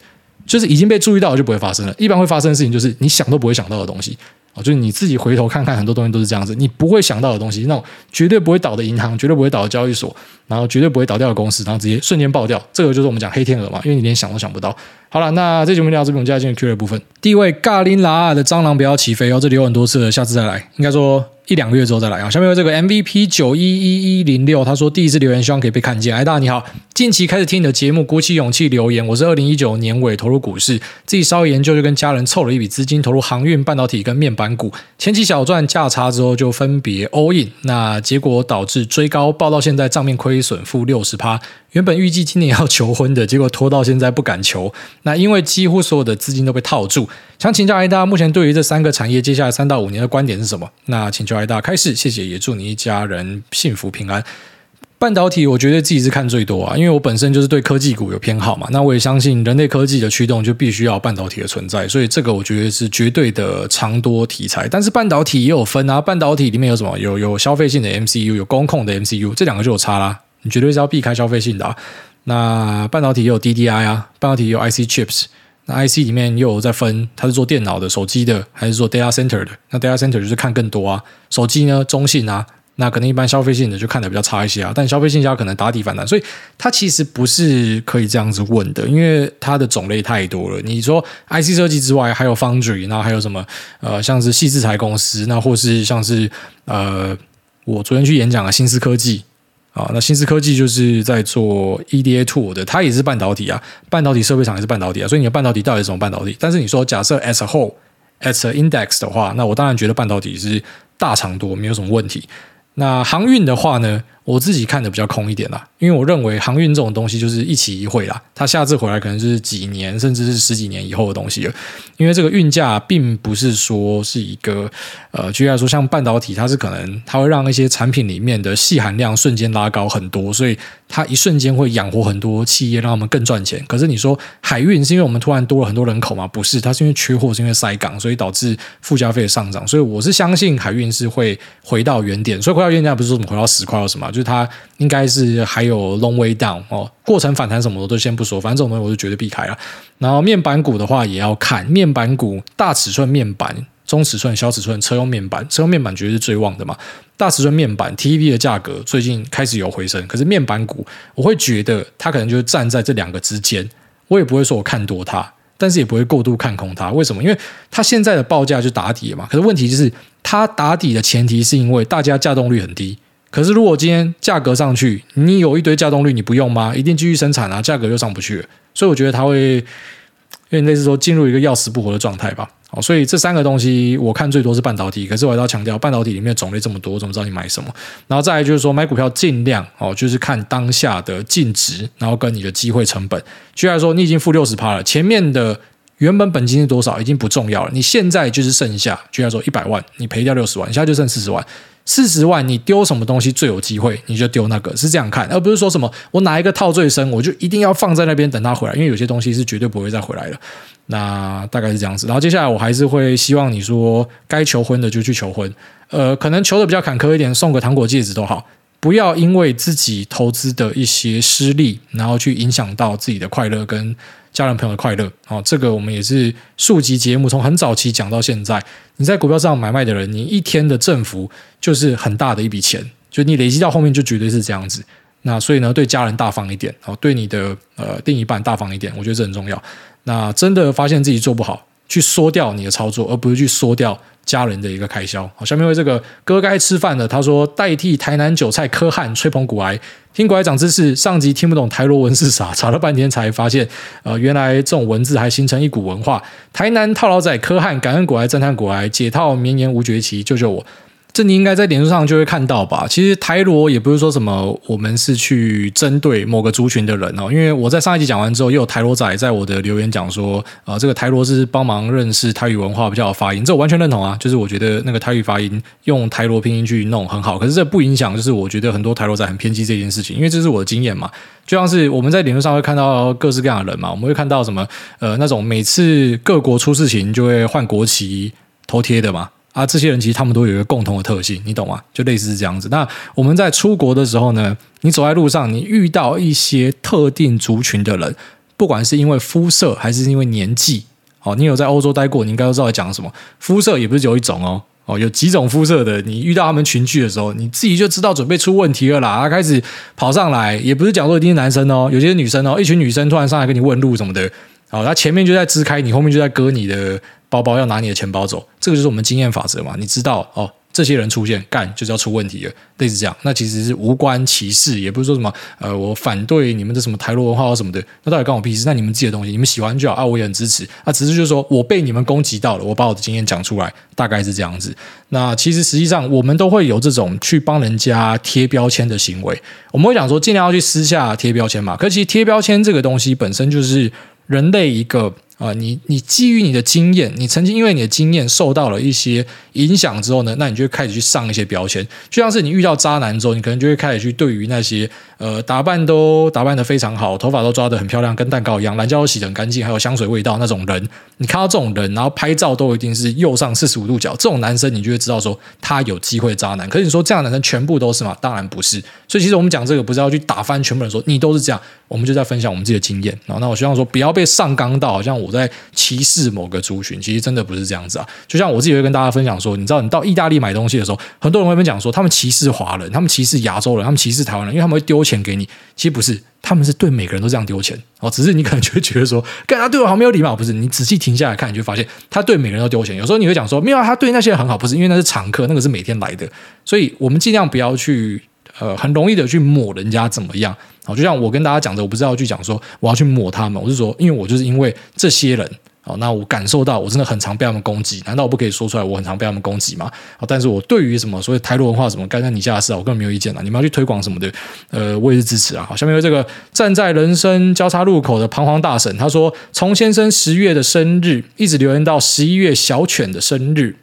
A: 就是已经被注意到了就不会发生了。一般会发生的事情就是你想都不会想到的东西啊。就是你自己回头看看，很多东西都是这样子，你不会想到的东西，那种绝对不会倒的银行，绝对不会倒的交易所，然后绝对不会倒掉的公司，然后直接瞬间爆掉，这个就是我们讲黑天鹅嘛，因为你连想都想不到。好了，那这节目聊到这边，我们接下来进入 Q&A 部分。第一位尬拎拉的蟑螂不要起飞哦，这里有很多次了，下次再来，应该说。一两个月之后再来啊！下面有这个 MVP 九一一一零六，他说第一次留言，希望可以被看见。哎，大家你好，近期开始听你的节目，鼓起勇气留言。我是二零一九年尾投入股市，自己稍微研究，就跟家人凑了一笔资金投入航运、半导体跟面板股，前期小赚价差之后就分别 all in，那结果导致追高，报到现在账面亏损负六十趴。原本预计今年要求婚的，结果拖到现在不敢求。那因为几乎所有的资金都被套住，想请教艾大，目前对于这三个产业接下来三到五年的观点是什么？那请求艾大开始，谢谢，也祝你一家人幸福平安。半导体，我觉得自己是看最多啊，因为我本身就是对科技股有偏好嘛。那我也相信人类科技的驱动就必须要半导体的存在，所以这个我觉得是绝对的长多题材。但是半导体也有分啊，半导体里面有什么？有有消费性的 MCU，有工控的 MCU，这两个就有差啦。你绝对是要避开消费性的啊。那半导体也有 DDI 啊，半导体也有 IC chips。那 IC 里面又有在分，它是做电脑的、手机的，还是做 data center 的？那 data center 就是看更多啊。手机呢，中性啊。那可能一般消费性的就看的比较差一些啊。但消费性家可能打底反弹，所以它其实不是可以这样子问的，因为它的种类太多了。你说 IC 设计之外，还有 foundry，然后还有什么？呃，像是矽智财公司，那或是像是呃，我昨天去演讲的新思科技。啊，那新思科技就是在做 EDA Two 的，它也是半导体啊，半导体设备厂也是半导体啊，所以你的半导体到底是什么半导体？但是你说假设 as a whole as a index 的话，那我当然觉得半导体是大厂多，没有什么问题。那航运的话呢，我自己看的比较空一点啦，因为我认为航运这种东西就是一期一会啦，它下次回来可能就是几年甚至是十几年以后的东西了。因为这个运价并不是说是一个呃，举例来说，像半导体，它是可能它会让一些产品里面的细含量瞬间拉高很多，所以它一瞬间会养活很多企业，让他们更赚钱。可是你说海运是因为我们突然多了很多人口吗？不是，它是因为缺货，是因为塞港，所以导致附加费上涨。所以我是相信海运是会回到原点，所以回到原点不是说怎么回到十块或什么。就是它应该是还有 long way down 哦，过程反弹什么的都先不说，反正这种东西我就绝对避开了。然后面板股的话也要看面板股，大尺寸面板、中尺寸、小尺寸车用面板，车用面板绝对是最旺的嘛。大尺寸面板 TV 的价格最近开始有回升，可是面板股我会觉得它可能就是站在这两个之间，我也不会说我看多它，但是也不会过度看空它。为什么？因为它现在的报价就打底了嘛。可是问题就是它打底的前提是因为大家价动率很低。可是，如果今天价格上去，你有一堆稼动率，你不用吗？一定继续生产啊，价格又上不去了。所以我觉得它会有点类似说进入一个要死不活的状态吧。好，所以这三个东西我看最多是半导体。可是我还要强调，半导体里面种类这么多，我怎么知道你买什么？然后再来就是说，买股票尽量哦，就是看当下的净值，然后跟你的机会成本。居然说，你已经负六十趴了，前面的原本本金是多少已经不重要了，你现在就是剩下，居然说一百万，你赔掉六十万，你现在就剩四十万。四十万，你丢什么东西最有机会，你就丢那个，是这样看，而不是说什么我哪一个套最深，我就一定要放在那边等它回来，因为有些东西是绝对不会再回来了。那大概是这样子。然后接下来我还是会希望你说该求婚的就去求婚，呃，可能求的比较坎坷一点，送个糖果戒指都好，不要因为自己投资的一些失利，然后去影响到自己的快乐跟。家人朋友的快乐，哦，这个我们也是数集节目，从很早期讲到现在。你在股票上买卖的人，你一天的振幅就是很大的一笔钱，就你累积到后面就绝对是这样子。那所以呢，对家人大方一点，哦，对你的呃另一半大方一点，我觉得这很重要。那真的发现自己做不好，去缩掉你的操作，而不是去缩掉家人的一个开销。好，下面为这个哥该吃饭的，他说代替台南韭菜柯汉吹捧古癌。听古癌长知识，上集听不懂台罗文是啥，查了半天才发现，呃，原来这种文字还形成一股文化。台南套牢仔柯汉，感恩古癌，赞叹古癌，解套绵延无绝期，救救我。这你应该在脸书上就会看到吧？其实台罗也不是说什么我们是去针对某个族群的人哦，因为我在上一集讲完之后，又有台罗仔在我的留言讲说，呃，这个台罗是帮忙认识台语文化比较好发音，这我完全认同啊。就是我觉得那个台语发音用台罗拼音去弄很好，可是这不影响，就是我觉得很多台罗仔很偏激这件事情，因为这是我的经验嘛。就像是我们在脸书上会看到各式各样的人嘛，我们会看到什么呃那种每次各国出事情就会换国旗头贴的嘛。啊，这些人其实他们都有一个共同的特性，你懂吗？就类似是这样子。那我们在出国的时候呢，你走在路上，你遇到一些特定族群的人，不管是因为肤色还是因为年纪，哦，你有在欧洲待过，你应该都知道在讲什么。肤色也不是只有一种哦，哦，有几种肤色的。你遇到他们群聚的时候，你自己就知道准备出问题了啦。他开始跑上来，也不是讲说一定是男生哦，有些女生哦，一群女生突然上来跟你问路什么的，哦，他前面就在支开你，后面就在割你的。包包要拿你的钱包走，这个就是我们经验法则嘛。你知道哦，这些人出现干就是要出问题了，类似这样。那其实是无关歧视，也不是说什么呃，我反对你们的什么台罗文化或什么的。那到底关我屁事？那你们自己的东西，你们喜欢就好啊，我也很支持。那只是就是说我被你们攻击到了，我把我的经验讲出来，大概是这样子。那其实实际上我们都会有这种去帮人家贴标签的行为。我们会讲说尽量要去私下贴标签嘛。可其实贴标签这个东西本身就是人类一个。啊，你你基于你的经验，你曾经因为你的经验受到了一些影响之后呢，那你就会开始去上一些标签，就像是你遇到渣男之后，你可能就会开始去对于那些呃打扮都打扮得非常好，头发都抓得很漂亮，跟蛋糕一样，懒觉都洗得很干净，还有香水味道那种人，你看到这种人，然后拍照都一定是右上四十五度角，这种男生你就会知道说他有机会渣男。可是你说这样的男生全部都是吗？当然不是。所以其实我们讲这个不是要去打翻全部人说你都是这样，我们就在分享我们自己的经验。然后那我希望说不要被上纲到好像我。在歧视某个族群，其实真的不是这样子啊。就像我自己会跟大家分享说，你知道，你到意大利买东西的时候，很多人会跟讲说，他们歧视华人，他们歧视亚洲人，他们歧视台湾人，因为他们会丢钱给你。其实不是，他们是对每个人都这样丢钱哦。只是你可能就会觉得说，干他对我好没有礼貌。不是，你仔细停下来看，你就发现他对每个人都丢钱。有时候你会讲说，没有，他对那些人很好，不是因为那是常客，那个是每天来的。所以我们尽量不要去。呃，很容易的去抹人家怎么样？就像我跟大家讲的，我不是要去讲说我要去抹他们，我是说，因为我就是因为这些人好，那我感受到我真的很常被他们攻击，难道我不可以说出来我很常被他们攻击吗？好，但是我对于什么所谓台独文化什么干在你下的事啊，我根本没有意见啊，你们要去推广什么的，呃，我也是支持啊。好，下面有这个站在人生交叉路口的彷徨大神，他说从先生十月的生日一直留言到十一月小犬的生日，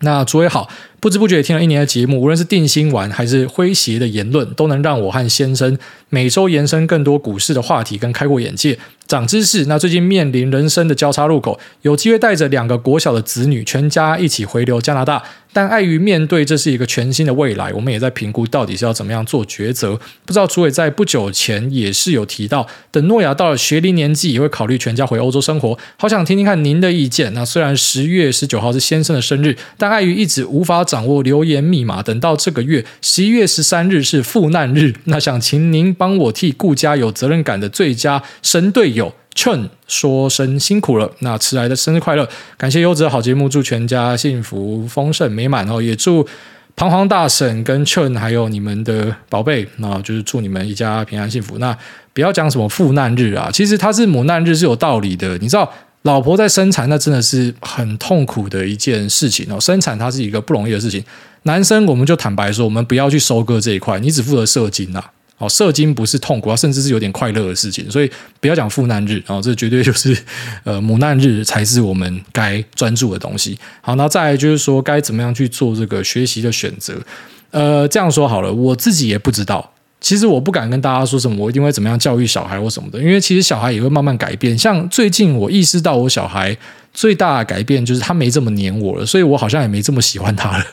A: 那诸位好。不知不觉听了一年的节目，无论是定心丸还是诙谐的言论，都能让我和先生每周延伸更多股市的话题跟开阔眼界、长知识。那最近面临人生的交叉路口，有机会带着两个国小的子女，全家一起回流加拿大。但碍于面对这是一个全新的未来，我们也在评估到底是要怎么样做抉择。不知道楚伟在不久前也是有提到，等诺亚到了学龄年纪，也会考虑全家回欧洲生活。好想听听看您的意见。那虽然十月十九号是先生的生日，但碍于一直无法掌握留言密码，等到这个月十一月十三日是赴难日，那想请您帮我替顾家有责任感的最佳神队友 Chen 说声辛苦了。那迟来的生日快乐，感谢优质的好节目，祝全家幸福丰盛美满哦，也祝彷徨大婶跟 Chen 还有你们的宝贝，那就是祝你们一家平安幸福。那不要讲什么赴难日啊，其实它是母难日是有道理的，你知道。老婆在生产，那真的是很痛苦的一件事情哦。生产它是一个不容易的事情。男生我们就坦白说，我们不要去收割这一块，你只负责射精呐。哦，射精不是痛苦，甚至是有点快乐的事情。所以不要讲父难日哦，这绝对就是 呃母难日才是我们该专注的东西。好，那再来就是说该怎么样去做这个学习的选择。呃，这样说好了，我自己也不知道。其实我不敢跟大家说什么，我一定会怎么样教育小孩或什么的，因为其实小孩也会慢慢改变。像最近我意识到，我小孩最大的改变就是他没这么黏我了，所以我好像也没这么喜欢他了。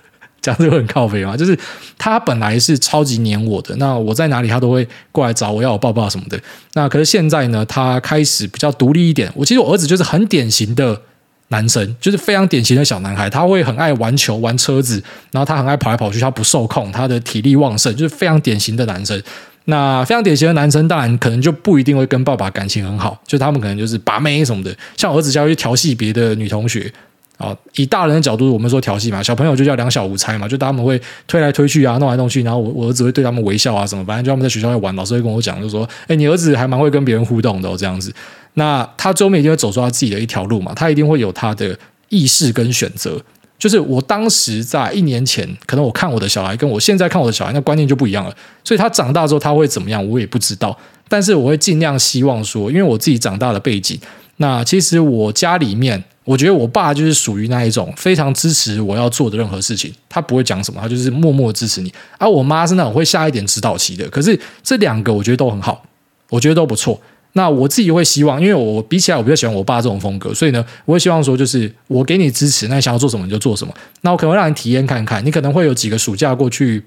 A: 这样子很靠北嘛？就是他本来是超级黏我的，那我在哪里他都会过来找我要我抱抱什么的。那可是现在呢，他开始比较独立一点。我其实我儿子就是很典型的。男生就是非常典型的小男孩，他会很爱玩球、玩车子，然后他很爱跑来跑去，他不受控，他的体力旺盛，就是非常典型的男生。那非常典型的男生，当然可能就不一定会跟爸爸感情很好，就他们可能就是把妹什么的。像儿子就要去调戏别的女同学啊，以大人的角度，我们说调戏嘛，小朋友就叫两小无猜嘛，就他们会推来推去啊，弄来弄去，然后我我儿子会对他们微笑啊什么，反正就他们在学校会玩，老师会跟我讲，就说：“哎，你儿子还蛮会跟别人互动的，这样子。”那他最后一定会走出他自己的一条路嘛，他一定会有他的。意识跟选择，就是我当时在一年前，可能我看我的小孩，跟我现在看我的小孩，那观念就不一样了。所以他长大之后他会怎么样，我也不知道。但是我会尽量希望说，因为我自己长大的背景，那其实我家里面，我觉得我爸就是属于那一种非常支持我要做的任何事情，他不会讲什么，他就是默默支持你。而我妈是那种会下一点指导棋的。可是这两个我觉得都很好，我觉得都不错。那我自己会希望，因为我比起来，我比较喜欢我爸这种风格，所以呢，我会希望说，就是我给你支持，那你想要做什么你就做什么。那我可能会让你体验看看，你可能会有几个暑假过去，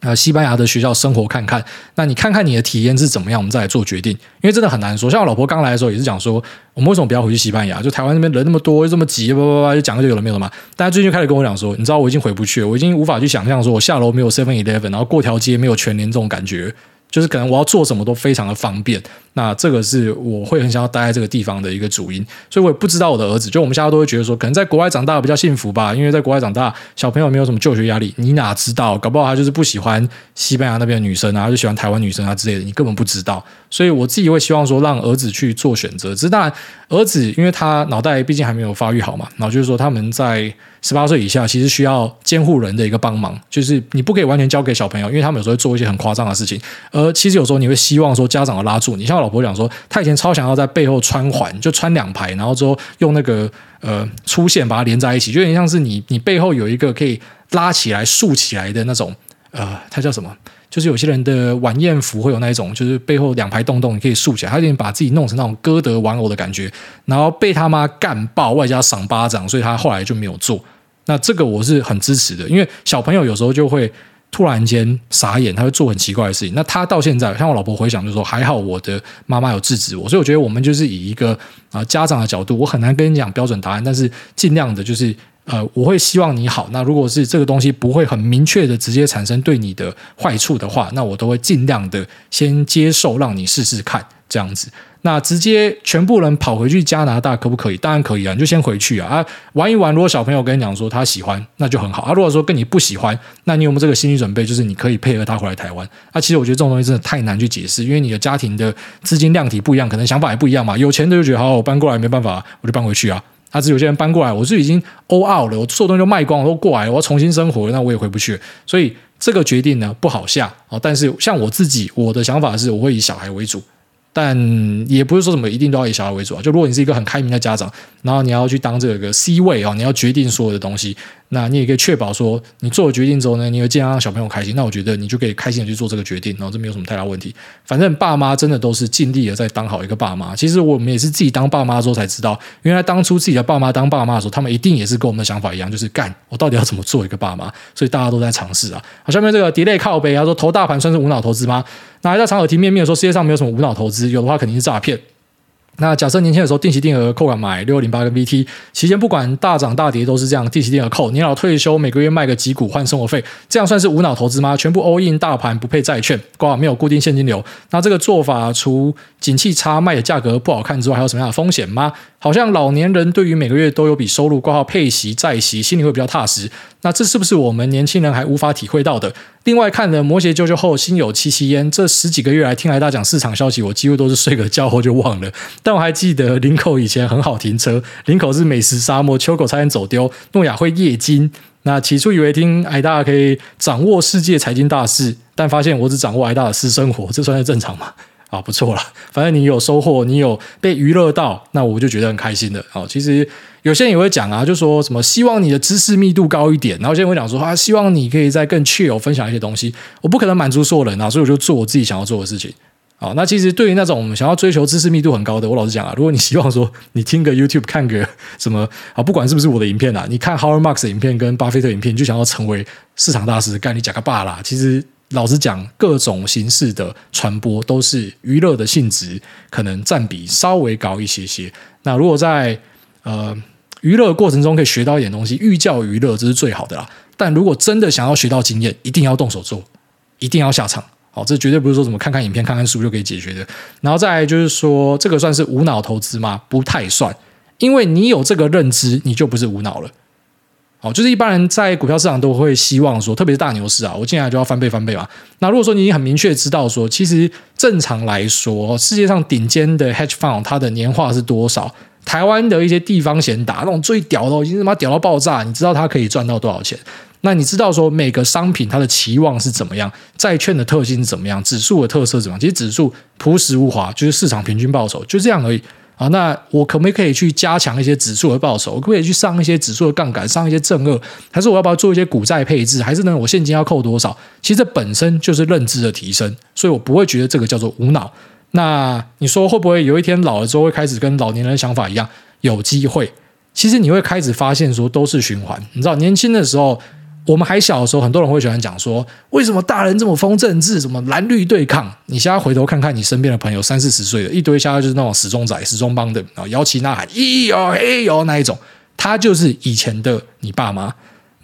A: 呃，西班牙的学校生活看看。那你看看你的体验是怎么样，我们再来做决定。因为真的很难说。像我老婆刚来的时候也是讲说，我们为什么不要回去西班牙？就台湾那边人那么多，又这么挤，叭叭叭，就讲个就有了没有了嘛。大家最近就开始跟我讲说，你知道我已经回不去了，我已经无法去想象说我下楼没有 Seven Eleven，然后过条街没有全年这种感觉。就是可能我要做什么都非常的方便，那这个是我会很想要待在这个地方的一个主因，所以我也不知道我的儿子，就我们现在都会觉得说，可能在国外长大比较幸福吧，因为在国外长大，小朋友没有什么就学压力，你哪知道，搞不好他就是不喜欢西班牙那边的女生啊，就喜欢台湾女生啊之类的，你根本不知道，所以我自己会希望说，让儿子去做选择，只是当然，儿子因为他脑袋毕竟还没有发育好嘛，然后就是说他们在。十八岁以下其实需要监护人的一个帮忙，就是你不可以完全交给小朋友，因为他们有时候会做一些很夸张的事情。而其实有时候你会希望说家长要拉住你，像我老婆讲说，她以前超想要在背后穿环，就穿两排，然后之后用那个呃粗线把它连在一起，就有点像是你你背后有一个可以拉起来竖起来的那种呃，它叫什么？就是有些人的晚宴服会有那一种，就是背后两排洞洞，你可以竖起来。他有点把自己弄成那种歌德玩偶的感觉，然后被他妈干爆，外加赏巴掌，所以他后来就没有做。那这个我是很支持的，因为小朋友有时候就会突然间傻眼，他会做很奇怪的事情。那他到现在，像我老婆回想就说，还好我的妈妈有制止我，所以我觉得我们就是以一个啊家长的角度，我很难跟你讲标准答案，但是尽量的就是呃，我会希望你好。那如果是这个东西不会很明确的直接产生对你的坏处的话，那我都会尽量的先接受，让你试试看。这样子。那直接全部人跑回去加拿大可不可以？当然可以啊，你就先回去啊啊玩一玩。如果小朋友跟你讲说他喜欢，那就很好啊。如果说跟你不喜欢，那你有没有这个心理准备？就是你可以配合他回来台湾啊。其实我觉得这种东西真的太难去解释，因为你的家庭的资金量体不一样，可能想法也不一样嘛。有钱的就觉得好，我搬过来没办法，我就搬回去啊。他是有些人搬过来，我是已经 all out 了，我所有东西都卖光，我都过来了，我要重新生活，那我也回不去。所以这个决定呢不好下啊。但是像我自己，我的想法是，我会以小孩为主。但也不是说什么一定都要以小孩为主啊。就如果你是一个很开明的家长，然后你要去当这个 C 位啊，你要决定所有的东西，那你也可以确保说，你做了决定之后呢，你会尽量让小朋友开心。那我觉得你就可以开心的去做这个决定，然后这没有什么太大问题。反正爸妈真的都是尽力的在当好一个爸妈。其实我们也是自己当爸妈之后才知道，原来当初自己的爸妈当爸妈的时候，他们一定也是跟我们的想法一样，就是干我到底要怎么做一个爸妈。所以大家都在尝试啊。好，下面这个 delay 靠北，他说投大盘算是无脑投资吗？那还在长耳提面面说世界上没有什么无脑投资，有的话肯定是诈骗。那假设年轻的时候定期定额扣款买六零八跟 VT，期间不管大涨大跌都是这样定期定额扣。年老退休每个月卖个几股换生活费，这样算是无脑投资吗？全部 all in 大盘不配债券，挂号没有固定现金流。那这个做法除景气差卖的价格不好看之外，还有什么样的风险吗？好像老年人对于每个月都有笔收入挂号配息债息，心里会比较踏实。那这是不是我们年轻人还无法体会到的？另外看了《魔鞋啾啾》后，心有戚戚焉。这十几个月来听来大讲市场消息，我几乎都是睡个觉后就忘了。但我还记得林口以前很好停车，林口是美食沙漠，秋口差点走丢，诺亚会夜金。那起初以为听矮大可以掌握世界财经大事，但发现我只掌握矮大的私生活，这算是正常吗？啊，不错了，反正你有收获，你有被娱乐到，那我就觉得很开心的。好，其实有些人也会讲啊，就说什么希望你的知识密度高一点，然后有些人会讲说啊，希望你可以再更确有分享一些东西。我不可能满足所有人啊，所以我就做我自己想要做的事情。啊，那其实对于那种想要追求知识密度很高的，我老实讲啊，如果你希望说你听个 YouTube 看个什么啊，不管是不是我的影片啊，你看 Howard Marks 影片跟巴菲特影片，你就想要成为市场大师，干你讲个爸啦，其实。老实讲，各种形式的传播都是娱乐的性质，可能占比稍微高一些些。那如果在呃娱乐过程中可以学到一点东西，寓教于乐，这是最好的啦。但如果真的想要学到经验，一定要动手做，一定要下场。好，这绝对不是说什么看看影片、看看书就可以解决的。然后再就是说，这个算是无脑投资吗？不太算，因为你有这个认知，你就不是无脑了。哦，就是一般人在股票市场都会希望说，特别是大牛市啊，我进来就要翻倍翻倍嘛。那如果说你已经很明确知道说，其实正常来说，世界上顶尖的 hedge fund 它的年化是多少？台湾的一些地方闲打那种最屌的，已经他妈屌到爆炸，你知道它可以赚到多少钱？那你知道说每个商品它的期望是怎么样？债券的特性是怎么样？指数的特色是怎么样？其实指数朴实无华，就是市场平均报酬，就这样而已。啊，那我可不可以去加强一些指数的报酬？我可不可以去上一些指数的杠杆，上一些正二？还是我要不要做一些股债配置？还是呢，我现金要扣多少？其实这本身就是认知的提升，所以我不会觉得这个叫做无脑。那你说会不会有一天老了之后会开始跟老年人的想法一样？有机会。其实你会开始发现说都是循环。你知道，年轻的时候。我们还小的时候，很多人会喜欢讲说，为什么大人这么疯政治，什么蓝绿对抗？你现在回头看看你身边的朋友，三四十岁的一堆，现在就是那种死忠仔、死忠帮的，然后摇旗呐喊，咿哟嘿哟那一种，他就是以前的你爸妈。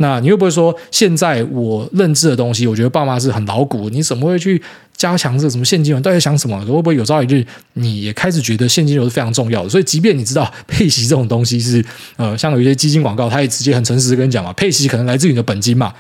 A: 那你会不会说，现在我认知的东西，我觉得爸妈是很老古，你怎么会去加强这什么现金流？到底想什么？会不会有朝一日你也开始觉得现金流是非常重要的？所以，即便你知道配息这种东西是呃，像有一些基金广告，他也直接很诚实的跟你讲嘛，配息可能来自于你的本金嘛，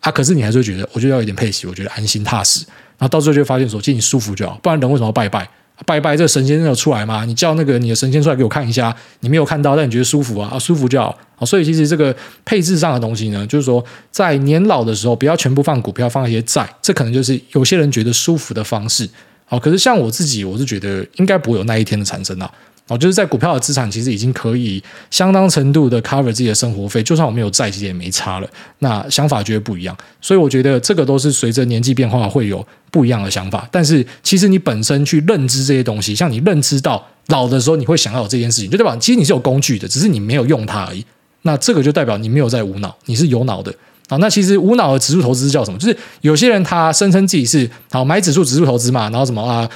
A: 啊，可是你还是会觉得，我觉得要有点配息，我觉得安心踏实，然后到最后就发现说，其实你舒服就好，不然人为什么要拜拜？拜拜，这神仙真的出来吗？你叫那个你的神仙出来给我看一下，你没有看到，但你觉得舒服啊？啊，舒服就好。所以其实这个配置上的东西呢，就是说在年老的时候，不要全部放股票，放一些债，这可能就是有些人觉得舒服的方式。好，可是像我自己，我是觉得应该不会有那一天的产生啊。哦，就是在股票的资产其实已经可以相当程度的 cover 自己的生活费，就算我没有债，其实也没差了。那想法绝对不一样，所以我觉得这个都是随着年纪变化会有不一样的想法。但是其实你本身去认知这些东西，像你认知到老的时候你会想要有这件事情，就代表其实你是有工具的，只是你没有用它而已。那这个就代表你没有在无脑，你是有脑的啊。那其实无脑的指数投资叫什么？就是有些人他声称自己是好买指数指数投资嘛，然后什么啊？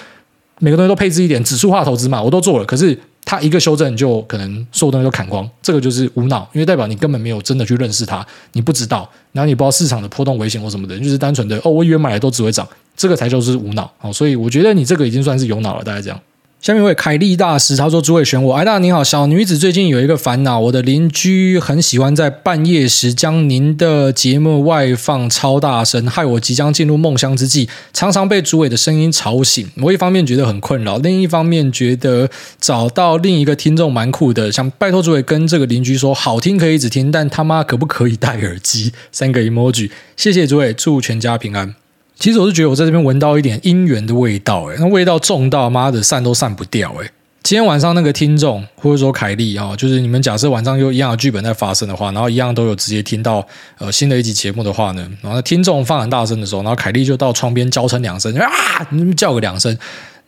A: 每个东西都配置一点，指数化投资嘛，我都做了。可是它一个修正就可能所有东西都砍光，这个就是无脑，因为代表你根本没有真的去认识它，你不知道，然后你不知道市场的波动危险或什么的，就是单纯的哦，我以为买来都只会涨，这个才就是无脑。好，所以我觉得你这个已经算是有脑了，大概这样。下面一位凯利大师，他说：“诸位选我，哎大你好，小女子最近有一个烦恼，我的邻居很喜欢在半夜时将您的节目外放超大声，害我即将进入梦乡之际，常常被诸位的声音吵醒。我一方面觉得很困扰，另一方面觉得找到另一个听众蛮酷的，想拜托诸位跟这个邻居说，好听可以一直听，但他妈可不可以戴耳机？三个 emoji，谢谢诸位，祝全家平安。”其实我是觉得我在这边闻到一点姻缘的味道，诶，那味道重到妈的散都散不掉，诶。今天晚上那个听众或者说凯莉啊，就是你们假设晚上有一样的剧本在发生的话，然后一样都有直接听到呃新的一集节目的话呢，然后听众放很大声的时候，然后凯莉就到窗边叫声两声啊，你们叫个两声。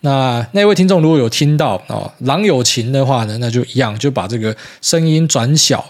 A: 那那位听众如果有听到哦，郎有情的话呢，那就一样就把这个声音转小，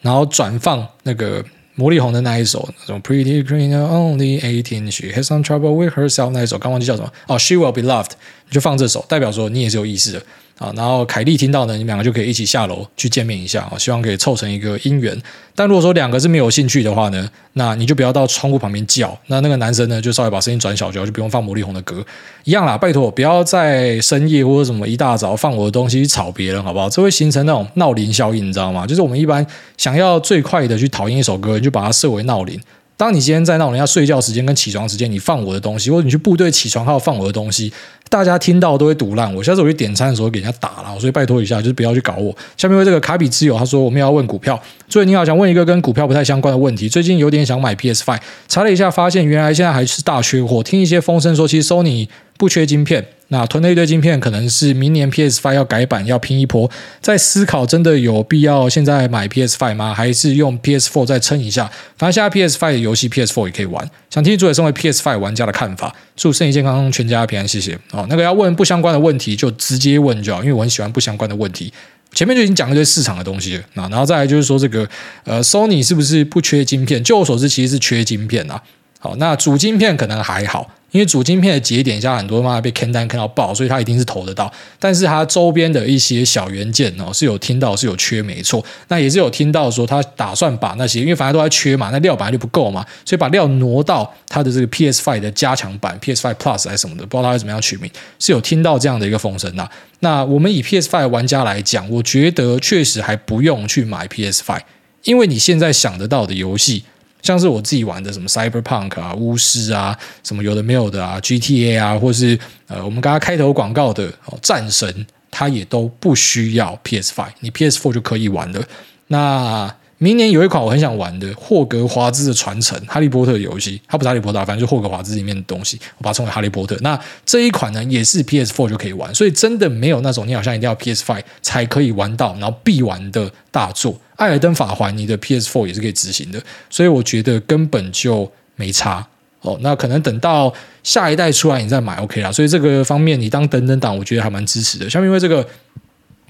A: 然后转放那个。魔力红的那一首，什么 Pretty Green Only Eighteen She Has Some Trouble With Herself 那一首，刚忘记叫什么哦，She Will Be Loved，你就放这首，代表说你也是有意思的。啊，然后凯莉听到呢，你们两个就可以一起下楼去见面一下啊，希望可以凑成一个姻缘。但如果说两个是没有兴趣的话呢，那你就不要到窗户旁边叫。那那个男生呢，就稍微把声音转小就，就不用放魔力红的歌。一样啦，拜托不要在深夜或者什么一大早放我的东西去吵别人，好不好？这会形成那种闹铃效应，你知道吗？就是我们一般想要最快的去讨厌一首歌，你就把它设为闹铃。当你今天在闹人家睡觉时间跟起床时间，你放我的东西，或者你去部队起床号放我的东西，大家听到都会堵烂我。下次我去点餐的时候给人家打了，所以拜托一下，就是不要去搞我。下面为这个卡比之友，他说我们要问股票，所以你好，想问一个跟股票不太相关的问题。最近有点想买 PS Five，查了一下，发现原来现在还是大缺货。听一些风声说，其实 Sony 不缺晶片。那囤了一堆晶片，可能是明年 PS Five 要改版，要拼一波。在思考，真的有必要现在买 PS Five 吗？还是用 PS Four 再撑一下？反正现在 PS Five 的游戏 PS Four 也可以玩。想听诸位身为 PS Five 玩家的看法。祝身体健康，全家平安，谢谢。哦，那个要问不相关的问题就直接问就好，因为我很喜欢不相关的问题。前面就已经讲了一堆市场的东西了。那然后再来就是说这个呃，Sony 是不是不缺晶片？就我所知，其实是缺晶片啊。好，那主晶片可能还好。因为主晶片的节点下很多嘛被砍单砍到爆，所以它一定是投得到。但是它周边的一些小元件哦，是有听到是有缺没错。那也是有听到说他打算把那些，因为反正都在缺嘛，那料本来就不够嘛，所以把料挪到它的这个 PS5 的加强版 PS5 Plus 还是什么的，不知道它会怎么样取名，是有听到这样的一个风声的。那我们以 PS5 玩家来讲，我觉得确实还不用去买 PS5，因为你现在想得到的游戏。像是我自己玩的什么 Cyberpunk 啊、巫师啊、什么有的没有的啊、GTA 啊，或是呃我们刚刚开头广告的哦战神，它也都不需要 PS Five，你 PS Four 就可以玩了。那明年有一款我很想玩的《霍格华兹的传承》哈利波特游戏，它不是哈利波特，反正就霍格华兹里面的东西，我把它称为哈利波特。那这一款呢，也是 PS4 就可以玩，所以真的没有那种你好像一定要 PS5 才可以玩到，然后必玩的大作。《艾尔登法环》你的 PS4 也是可以执行的，所以我觉得根本就没差哦。那可能等到下一代出来你再买 OK 啦。所以这个方面你当等等党，我觉得还蛮支持的。像因为这个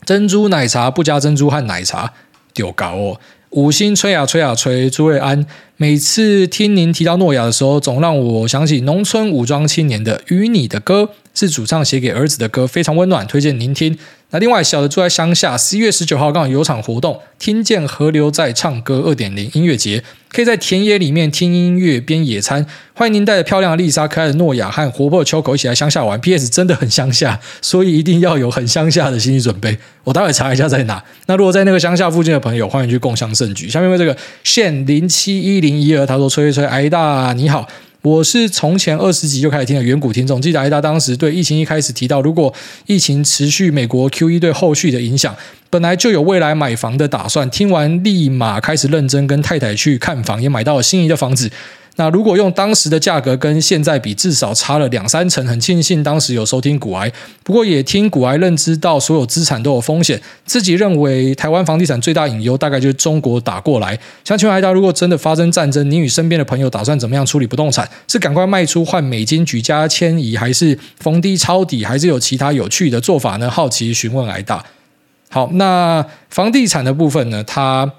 A: 珍珠奶茶不加珍珠和奶茶丢高哦。五星吹啊吹啊吹，诸位安。每次听您提到诺亚的时候，总让我想起农村武装青年的《与你的歌》，是主唱写给儿子的歌，非常温暖，推荐您听。那另外，小的住在乡下，十一月十九号刚好有场活动，听见河流在唱歌二点零音乐节，可以在田野里面听音乐边野餐。欢迎您带着漂亮的丽莎、可爱的诺亚和活泼的秋口一起来乡下玩。P.S. 真的很乡下，所以一定要有很乡下的心理准备。我待会查一下在哪。那如果在那个乡下附近的朋友，欢迎去共襄盛举。下面为这个现零七一零一二，他说：“吹一吹，挨大你好。”我是从前二十集就开始听的远古听众，记得艾达当时对疫情一开始提到，如果疫情持续，美国 QE 对后续的影响，本来就有未来买房的打算，听完立马开始认真跟太太去看房，也买到了心仪的房子。那如果用当时的价格跟现在比，至少差了两三成。很庆幸当时有收听股癌，不过也听股癌认知到所有资产都有风险。自己认为台湾房地产最大隐忧大概就是中国打过来。想请问艾达，如果真的发生战争，你与身边的朋友打算怎么样处理不动产？是赶快卖出换美金举家迁移，还是逢低抄底，还是有其他有趣的做法呢？好奇询问艾达。好，那房地产的部分呢？它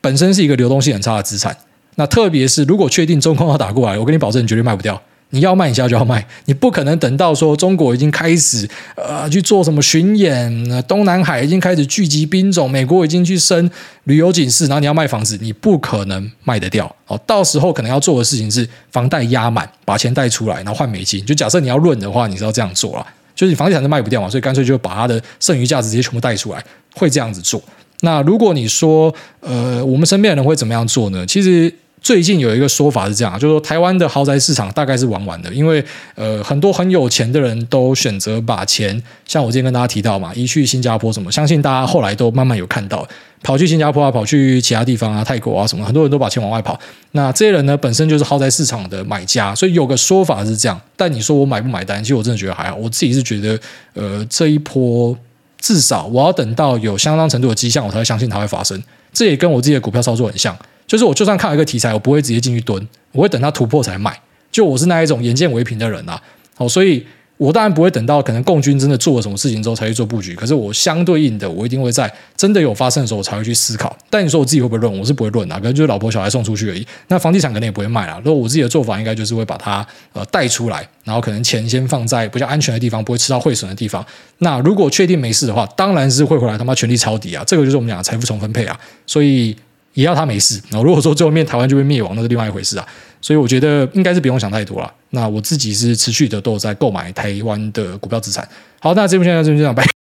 A: 本身是一个流动性很差的资产。那特别是如果确定中共要打过来，我跟你保证，你绝对卖不掉。你要卖，你现在就要卖，你不可能等到说中国已经开始呃去做什么巡演，东南海已经开始聚集兵种，美国已经去升旅游警示，然后你要卖房子，你不可能卖得掉。哦，到时候可能要做的事情是房贷压满，把钱贷出来，然后换美金。就假设你要论的话，你是要这样做了。就是你房地产都卖不掉嘛，所以干脆就把它的剩余价值直接全部贷出来，会这样子做。那如果你说，呃，我们身边的人会怎么样做呢？其实。最近有一个说法是这样，就是说台湾的豪宅市场大概是玩完的，因为呃很多很有钱的人都选择把钱，像我之前跟大家提到嘛，移去新加坡什么，相信大家后来都慢慢有看到，跑去新加坡啊，跑去其他地方啊，泰国啊什么，很多人都把钱往外跑。那这些人呢，本身就是豪宅市场的买家，所以有个说法是这样。但你说我买不买单？其实我真的觉得还好，我自己是觉得，呃，这一波至少我要等到有相当程度的迹象，我才会相信它会发生。这也跟我自己的股票操作很像。就是我就算看到一个题材，我不会直接进去蹲，我会等它突破才买。就我是那一种眼见为凭的人啊，好，所以我当然不会等到可能共军真的做了什么事情之后才去做布局。可是我相对应的，我一定会在真的有发生的时候我才会去思考。但你说我自己会不会论？我是不会论啊，可能就是老婆小孩送出去而已。那房地产可能也不会卖啦。如果我自己的做法应该就是会把它呃带出来，然后可能钱先放在比较安全的地方，不会吃到汇损的地方。那如果确定没事的话，当然是会回来他妈全力抄底啊。这个就是我们讲的财富重分配啊。所以。也要他没事，那如果说最后面台湾就会灭亡，那是另外一回事啊。所以我觉得应该是不用想太多了。那我自己是持续的都有在购买台湾的股票资产。好，那这部现在就这样，拜。